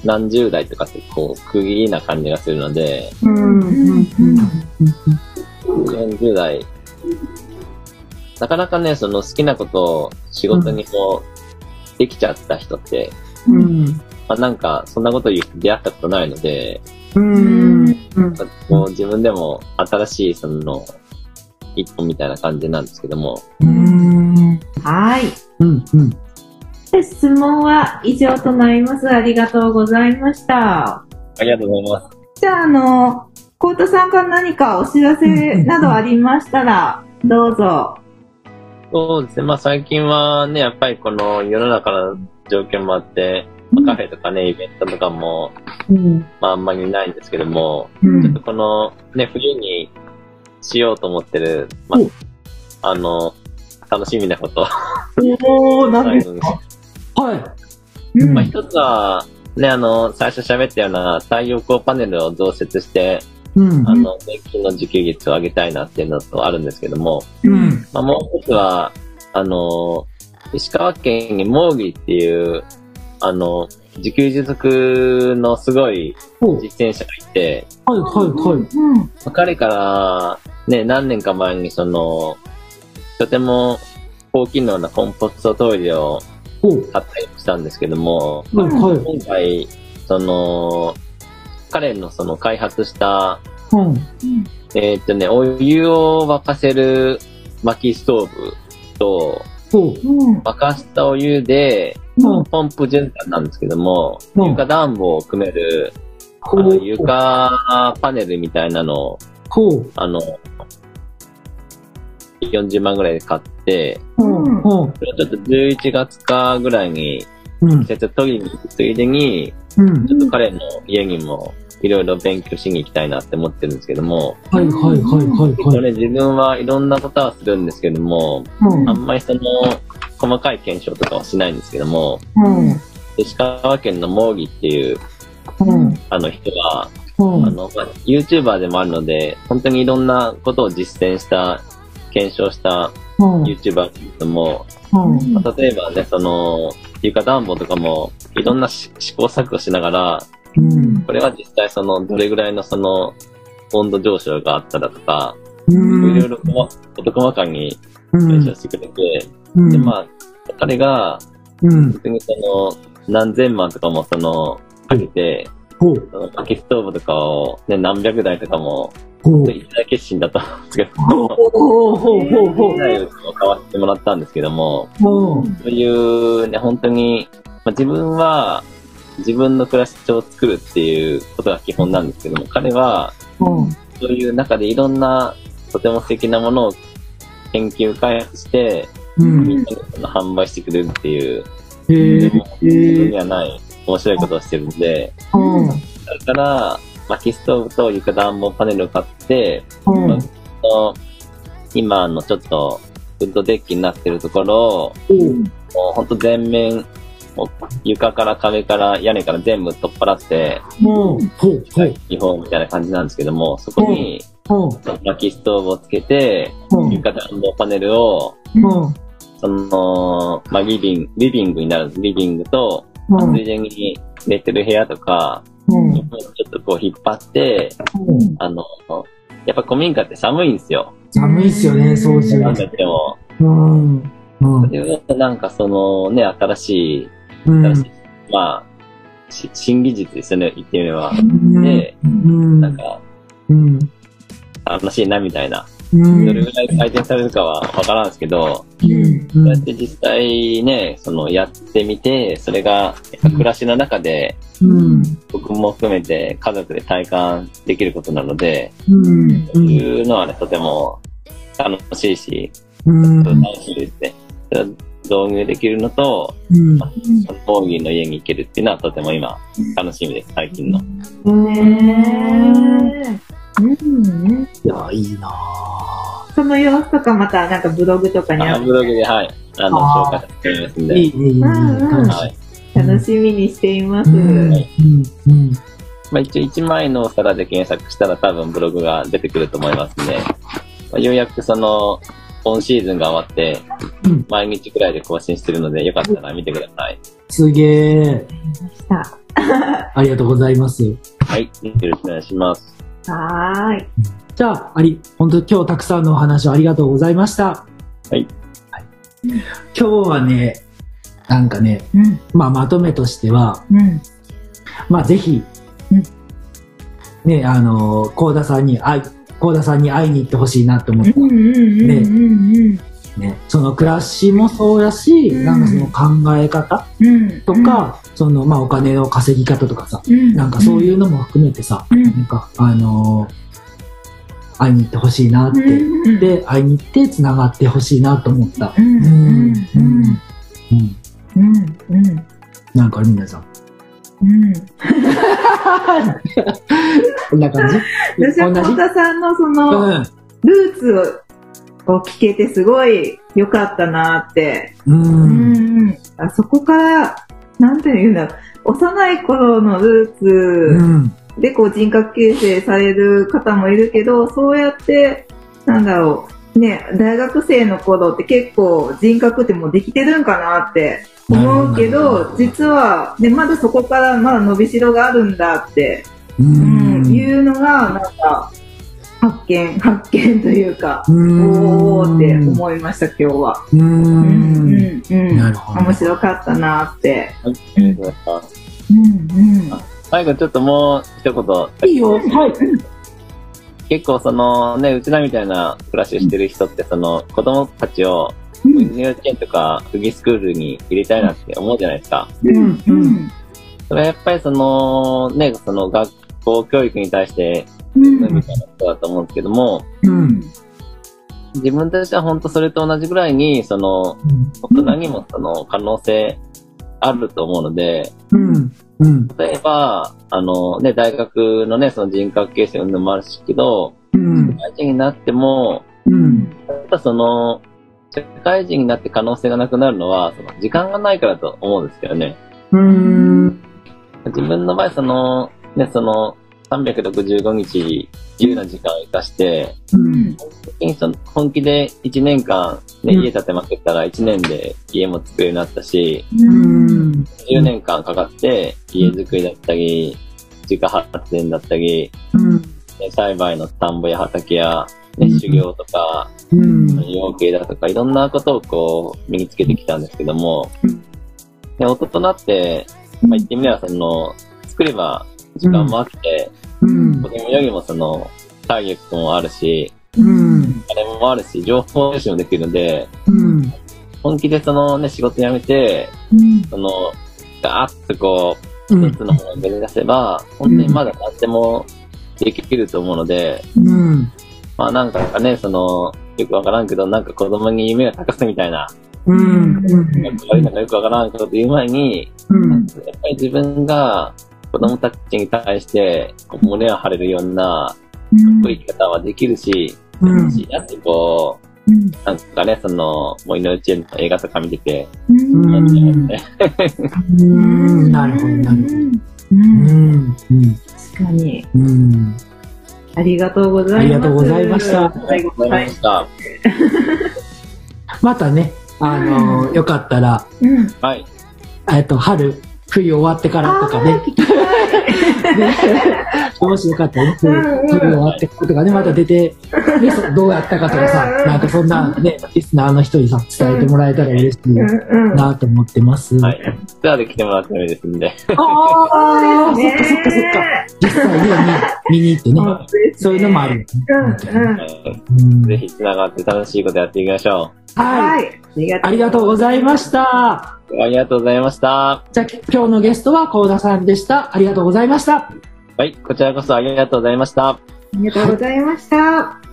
何十代とかってこう、区切りな感じがするので、うん。40代、なかなかね、その好きなことを仕事にこう、できちゃった人って、うん。まあ、なんか、そんなこと言って出会ったことないので、うん。こう自分でも新しいその、一歩みたいな感じなんですけども、うん。はい。うん。うん。で質問は以上となります。ありがとうございました。ありがとうございます。じゃあ、あの、コウタさんから何かお知らせなどありましたら、どうぞ。そうですね。まあ最近はね、やっぱりこの世の中の状況もあって、まあカフェとかね、イベントとかも、うん。まああんまりないんですけども、うんちょっとこのね、冬にしようと思ってる、まおあ、あの、楽しみなこと。おー、なんですうんか？はい。まあ一つは、ね、あの、最初喋ったような太陽光パネルを増設して、うん。あの、電気の自給率を上げたいなっていうのとあるんですけども、うん。まあ、もう一つは、あの、石川県にモーギーっていう、あの、自給自足のすごい実践者がいて、はい、はい。うん。彼から、ね、何年か前にその、とても高機能なコンポストトイレをおはい、買ったりもしたんですけども、はい。今回、その、彼のその開発した、うん。えーっとね、お湯を沸かせる薪ストーブと、おうん。沸かしたお湯で、うん。ポンプ循環なんですけども、うん床暖房を組める、あの床パネルみたいなのを。あの、40万ぐらいで買って、うん。うん。それをちょっと11月かぐらいに、うん。季節取りに行くついでに、うん。ちょっと彼の家にもいろいろ勉強しに行きたいなって思ってるんですけども、はい、はい、はい、はい、はい。これ自分はいろんなことはするんですけども、うんあんまりその、細かい検証とかはしないんですけども、うん。石川県のモーギっていう、うん。あの人は、うん。あの、まあ、YouTuber でもあるので、本当にいろんなことを実践した、検証したうん。YouTuber なんですけども、うん。まあ例えばね、その、床暖房とかも、いろんなし試行錯誤しながら、うん。これは実際その、どれぐらいのその、温度上昇があっただとか、いうん。ろいろ細事細かにうん。検証してくれて、うん。で、まあ、彼が、うん。別にその、何千万とかもその、かけて、薪ストーブとかを、ね、何百台とかも、ほう。一大決心だったんですけど、ほう。ほう。ほう。ほう。ほう。台を買わせてもらったんですけども。そういうね、本当に、まあ、自分は自分の暮らしを作るっていうことが基本なんですけども、彼は。そういう中でいろんなとても素敵なものを研究開発して、うん。みんなに販売してくれるっていう、自分にはない面白いことをしてるんで、うん。だから、薪ストーブと床暖房パネルを買って、うん。その今のちょっとウッドデッキになってるところを、ほう。もうほんと全面、もう床から壁から屋根から全部取っ払って、ほう。ほう。ほう。基本みたいな感じなんですけども、そこに。薪ストーブをつけて、ほう。床暖房パネルを。その、まあ、リビング、リビングになるんですリビングと。ついでに寝てる部屋とか、ほう。ちょっとこう引っ張って、あの、やっぱ古民家って寒いんですよ。寒いっすよね、掃除はなんだ。っても。うん。うん。それをなんかそのね、新しい、うん。新しい、まあ、し新技術ですよね、言ってみれば。うんで、うん。なんか、うん。楽しいなみたいなうんどれぐらい改善されるかはわからんですけど、うんそうやって実際ね、そのやってみて、それが暮らしの中で、うん。僕も含めて家族で体感できることなので、うん。そういうのはね、とても楽しいし、うん。楽しいですね。それを導入できるのと、うん。ボーギーの家に行けるっていうのはとても今、楽しみです、最近の。ねえうんいや、いいなぁその様子とかまたなんかブログとかにああブログで、はい、あの、紹介しておりますんで。いい、いい、いい。楽しみにしています。い。うん。うん。まあ一応1枚のお皿で検索したら多分ブログが出てくると思いますんで、まあ、ようやくその、今シーズンが終わってうん、毎日くらいで更新してるので、よかったら見てください。すげえ。さありがとうございます。はい。よろしくお願いします。あはーい。じゃあ、あり、本当今日たくさんのお話をありがとうございました。はい。今日はね、なんかね、うん。まあまとめとしては、うん。まあぜひ、うんね、あの、高田さんに会い、高田さんに会いに行ってほしいなと思って、ね、その暮らしもそうやし、うんなんかその考え方うん。うん。とか、その、まあお金の稼ぎ方とかさ、うん、なんかそういうのも含めてさ、うんなんか、あの会いに行ってほしいなって、うん、で、会いに行って繋がってほしいなと思った。うんうんうんうん。うんうんなんかある皆さん？うん。こんな感じ？私は同じ太田さんのその、うん。ルーツを聞けてすごい良かったなって。う。うんん。あそこから、なんていうんだろう。幼い頃のルーツうん。でこう人格形成される方もいるけど、そうやって、なんだろう。ね、大学生の頃って結構人格ってもうできてるんかなって思うけど、実は、で、まだそこからまだ伸びしろがあるんだって、ううん、ん。いうのが、なんか、発見、発見というか、うんおーって思いました、今日は。う。うんん、うん。なるほど面白かったなって。はい。ありがとうございます。うん、うん。最後ちょっともう一言。いいよ。はい。結構そのね、うちらみたいな暮らしをしてる人って、その子供たちをうん、幼稚園とかフギスクールに入れたいなって思うじゃないですか。うん、うん。それはやっぱりそのね、その学校教育に対して、うん、みたいなことだと思うんですけども、うん。自分たちは本当それと同じぐらいに、その、大人にもその可能性あると思うので、うん。うん。例えば、あのね、大学のね、その人格形成運動もあるしけど、うん社。会人になっても、うん。やっぱその、社会人になって可能性がなくなるのは、その時間がないからと思うんですけどね。うん。自分の場合、その、ね、その、365日自由な時間を生かして、うん。本当にその本気で1年間、ね、うん家建てまくったら1年で家も作るようになったし、うん。10年間かかって家作りだったり、自家発電だったり、うん。ね栽培の田んぼや畑や、ねうん、修行とか、うん。養鶏だとか、いろんなことをこう、身につけてきたんですけども、うんで大人って、まあ、言ってみれば、その、作れば時間もあって、うん子。供よりもその、体力もあるし、うん。金もあるし、情報収集もできるので、うん。本気でそのね、仕事辞めて、うん、その、ガーッとこう、うん一つのものを目指せば、本当にまだ何でもできると思うので、うん。まあなんかね、その、よくわからんけど、なんか子供に夢を託すみたいな、うん。悪いのかよくわからんこと言う前に、うん。やっぱり自分が子供たちに対してこう胸を張れるようなうん、生き方はできるし、うん楽しいなってこうん、う、なんかね、その、もう井上知恵の映画とか見てて、うん、うん思っちゃいますね。うん。なるほど、なるほど。うん、うん。うん。確かに。うん。ありがとうございます。ありがとうございました最後、わかはいりました。またね、あの、よかったら、うん。はい。えっと、春、冬終わってからとかね。もしよかったらね、そういう授業あってことがね、また出て、ね、そどうやったかとかさ、なんかそんなね、リスナーの人にさ、伝えてもらえたら嬉しいなと思ってます。はい。ツアーで来てもらってもいいですんで。ああ、そっかそっかそっか。実際には見見に行ってね、そういうのもあるぜひ繋がって楽しいことやっていきましょはい。はい。ありがとうございました。う。ありがとうございました。じゃあ、今日のゲストは高田さんでした。ありがとうございました。はい。こちらこそありがとうございました。ありがとうございました。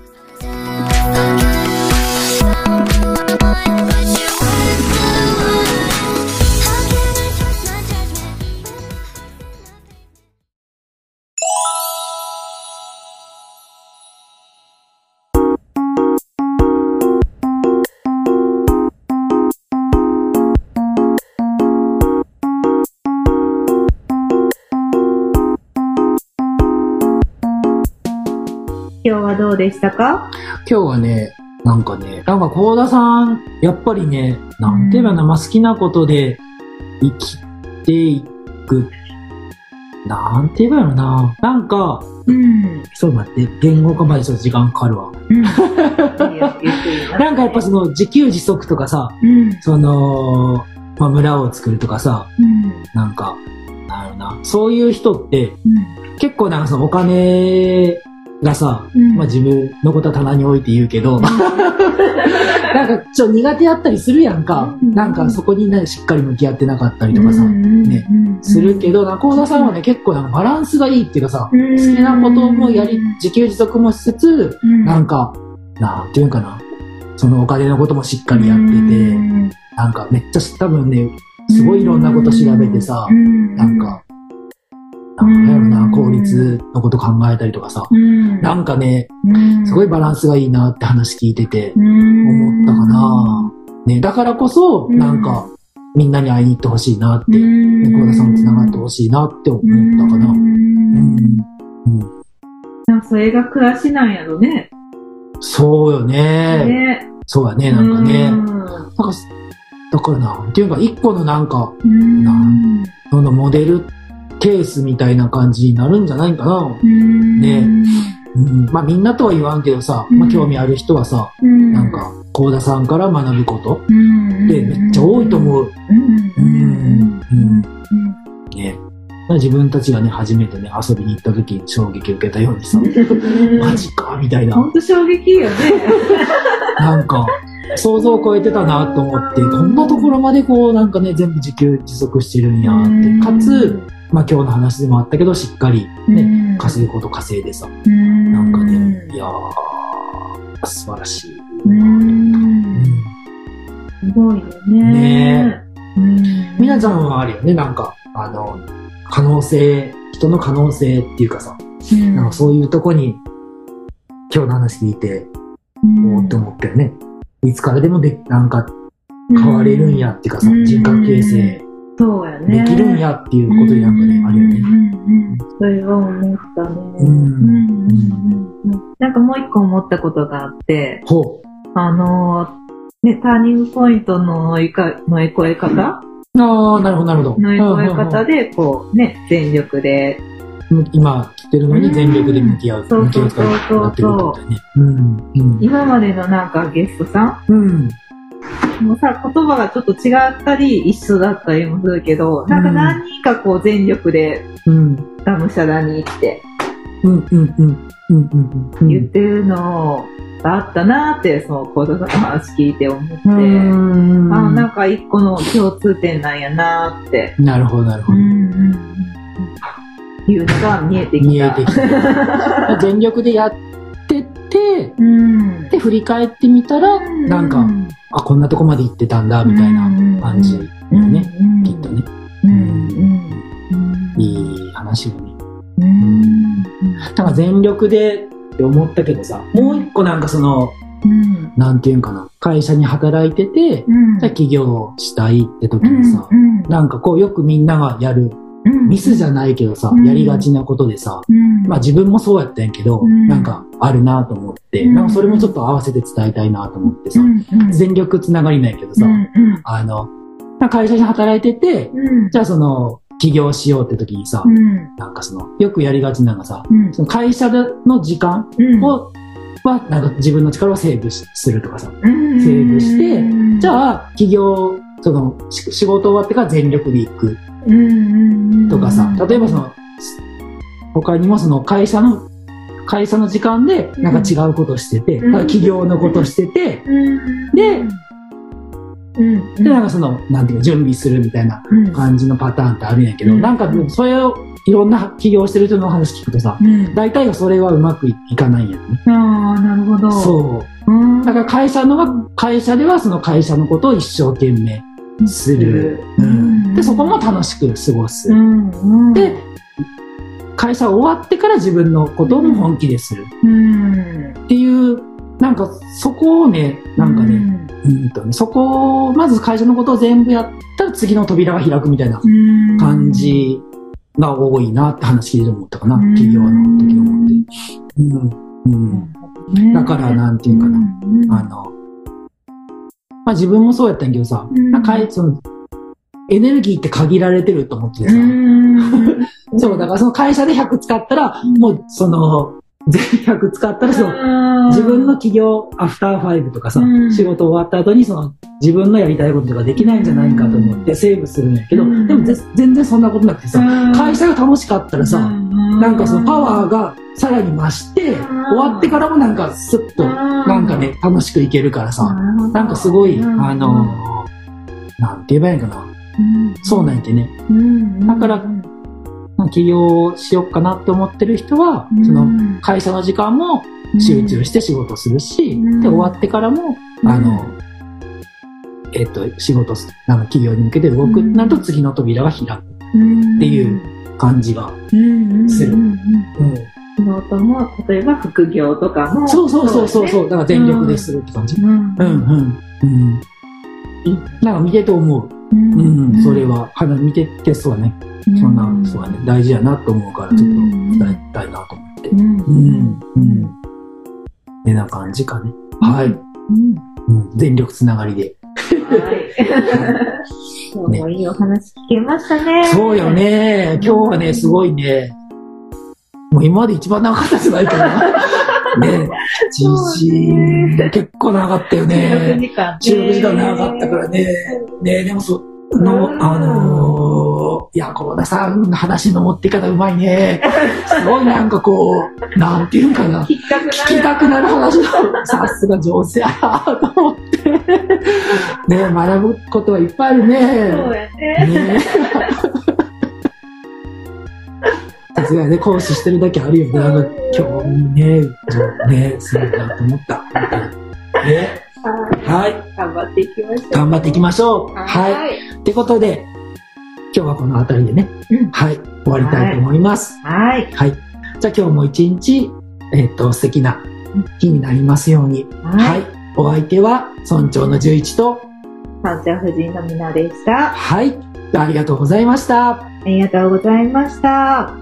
どうでしたか？今日はね、なんかね、なんか高田さん、やっぱりね、なんていうかな、まあ、好きなことで生きていく。なんて言えばいいのな？なんか、うん。ちょっと待って、言語化までちょっと時間かかるわ。なんかやっぱその自給自足とかさ、うん。その、まあ、村を作るとかさ、うん。なんか、なんやろな、そういう人ってうん。結構なんかそのお金がさ、うん。まあ自分のことは棚に置いて言うけど、なんかちょっと苦手やったりするやんか。うん。なんかそこにね、しっかり向き合ってなかったりとかさ、ねするけど、中田さんはね、結構なんかバランスがいいっていうかさ、好好きなこともやり、自給自足もしつつ、なんか、なんていうんかな、そのお金のこともしっかりやってて、なんかめっちゃ多分ね、すごいいろんなこと調べてさ、なんか、なんやろな、効率のこと考えたりとかさ、なんかね、すごいバランスがいいなって話聞いてて、思ったかな。ね、だからこそ、うんなんか、みんなに会いに行ってほしいなって、猫田さんも繋がってほしいなって思ったかな。うん。うん、それが暮らしなんやろね。そうよね。ね。そうやね、なんかね。だからな、っていうか、一個のなんか、うんなんそのモデルケースみたいな感じになるんじゃないかな。ね。うん、まあみんなとは言わんけどさ、まあ興味ある人はさ、うん。なんか、高田さんから学ぶこと。うん。ってめっちゃ多いと思う。ね。自分たちがね、初めてね、遊びに行った時に衝撃を受けたようにさ、マジかみたいな。本当衝撃よね。なんか、想像を超えてたなと思って、こんなところまでこう、なんかね、全部自給自足してるんやって。かつ、まあ今日の話でもあったけど、しっかりね、稼ぐこと稼いでさ、なんかね、いやー、素晴らしい。うんすごいよね。ねうんみなちゃんはあるよね、なんか、あの、可能性、人の可能性っていうかさ、うんなんかそういうとこに、今日の話聞いて、おーって思ったよね。いつからでもで、なんか変われるんやっていうかさ、うん人格形成そうやね。できるんやっていうことになんかね、あるよね。うんうんうんそれは思ったね。うんうんうんうんなんかもう一個思ったことがあって、ほあのー、ね、ターニングポイントの乗りか乗り越え方？う。ああ、なるほど、なるほど。乗り越え方で、こうね、全力で、今来てるのに全力で向き合う。うん向き合うそうそうそうそうやってることだよね。うん。うん。今までのなんかゲストさうん。んもうさ、言葉がちょっと違ったり、一緒だったりもするけど、なんか何人かこう全力でうん。がむしゃらにってうん。うん。うん。うん。うん。うん。言ってるのがあったなーって、そのコードさんの話聞いて思って、うん。あなんか一個の共通点なんやなーって、なるほど、なるほど。いうのが見えてきた。見えてきた。全力でやってて、うん。で、振り返ってみたら、なんか、あ、こんなとこまで行ってたんだ、みたいな感じよね。きっとね。うんうんいい話よね。うんだから全力でって思ったけどさ、もう一個なんかその、うんなんていうんかな、会社に働いてて、うんじゃあ起業したいって時にさ、うんなんかこうよくみんながやる、うんミスじゃないけどさ、うんやりがちなことでさ、うんまあ自分もそうやったんやけど、うんなんかあるなと思って、うんなんかそれもちょっと合わせて伝えたいなと思ってさ、全力つながりないけどさ、あの、まあ会社に働いてて、うんじゃあその、起業しようって時にさ、うん。なんかその、よくやりがちなのがさ、うん。その会社での時間うん。を、は、なんか自分の力をセーブしするとかさ。うん、セーブしてじあ、ゃあ、起業、その、し仕事終わってから全力で行く。とかさ、例えばその、他にもその会社の、会社の時間でなんか違うことしてて、うんだから起業のことしてて、うん、で、うん。で、なんかその、なんていうか、準備するみたいなうん、感じのパターンってあるんやけど、うんなんか、それを、いろんな起業してる人の話聞くとさ、うん。大体がそれはうまくいいかないんやね。ああ、なるほど。そう。うん。だから会社のが、会社ではその会社のことを一生懸命する。ううんん。で、そこも楽しく過ごすう。ん。うん。で、会社終わってから自分のことも本気でする。うん。っていう、なんかそこをね、なんかね、うんとね、そこを、まず会社のことを全部やったら次の扉が開くみたいなうん、感じが多いなって話聞いて思ったかな、うん企業の時思って。うん。うん。ねだから、なんていうかな、うんあの、まあ自分もそうやったんやけどさ、うん。なんかその、エネルギーって限られてると思っててさ、うん。そう、だからその会社で100使ったら、もうその、全100使ったらその、自分の企業、アフターファイブとかさ、うん。仕事終わった後にその、自分のやりたいこととかできないんじゃないかと思ってセーブするんやけど、うん。でもぜ全然そんなことなくてさ、会社が楽しかったらさ、なんかそのパワーがさらに増して、終わってからもなんかスッと、なんかね、楽しくいけるからさ、なんかすごい、あの、なんて言えばいいのかな。そうなんてね。だからまあ起業しよっかなって思ってる人は、その会社の時間も集中して仕事するし、うん。で、終わってからも、うん。あの、えっ、と、仕事す、あの、企業に向けて動く、うん。なんと次の扉が開くっていう感じが。するするうんうん。仕事も、例えば副業とかも。そうそうそうそうそう、うだから全力でするって感じ。うんうんうん。うん。なんか見てて思う。うんうん、それは、花見ててそうだね。そんな、そうだね。大事やなと思うから、ちょっと伝えたいなと思って。うん。うん。うん。てな感じかね。はい。うんうん、全力つながりで。はい。今日もいいお話聞けましたね。そうよね。今日はね、すごいね。もう今まで一番長かったじゃないかな。ねじじ結構長かったよね。時間ね。収録時間長かったからね。ねでもその、あのー、いや、コ田さんの話の持ってい方うまいね。すごいなんかこう、なんていうんかな。聞きたくなる。話の、さすが上手やなと思って。ね学ぶことはいっぱいあるね。そうやね。ねさすがにね、講師してるだけあるよね。なんか興味ね、上ね、すごいなと思った。ね、はいはい。頑張っていきましょう。頑張っていきましょう。ははい。い。ってことで、今日はこの辺りでね、うんはい、終わりたいと思います。はい。はい。じゃあ今日も一日、えっ、と、素敵な日になりますように。は。はいお相手は、村長の十一と、三茶夫人のみなでした。はい。ありがとうございました。ありがとうございました。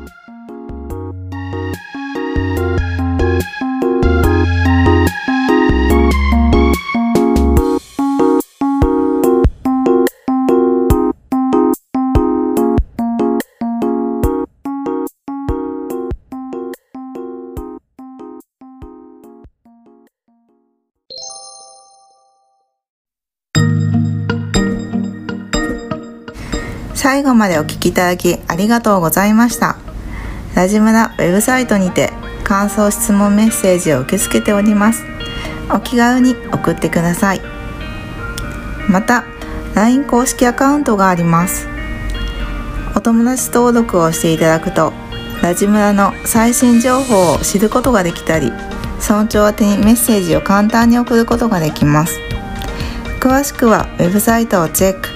後までお聞きいただきありがとうございました。ラジムラウェブサイトにて感想質問メッセージを受け付けております。お気軽に送ってください。また LINE 公式アカウントがあります。お友達登録をしていただくとラジムラの最新情報を知ることができたり村長宛てにメッセージを簡単に送ることができます。詳しくはウェブサイトをチェック。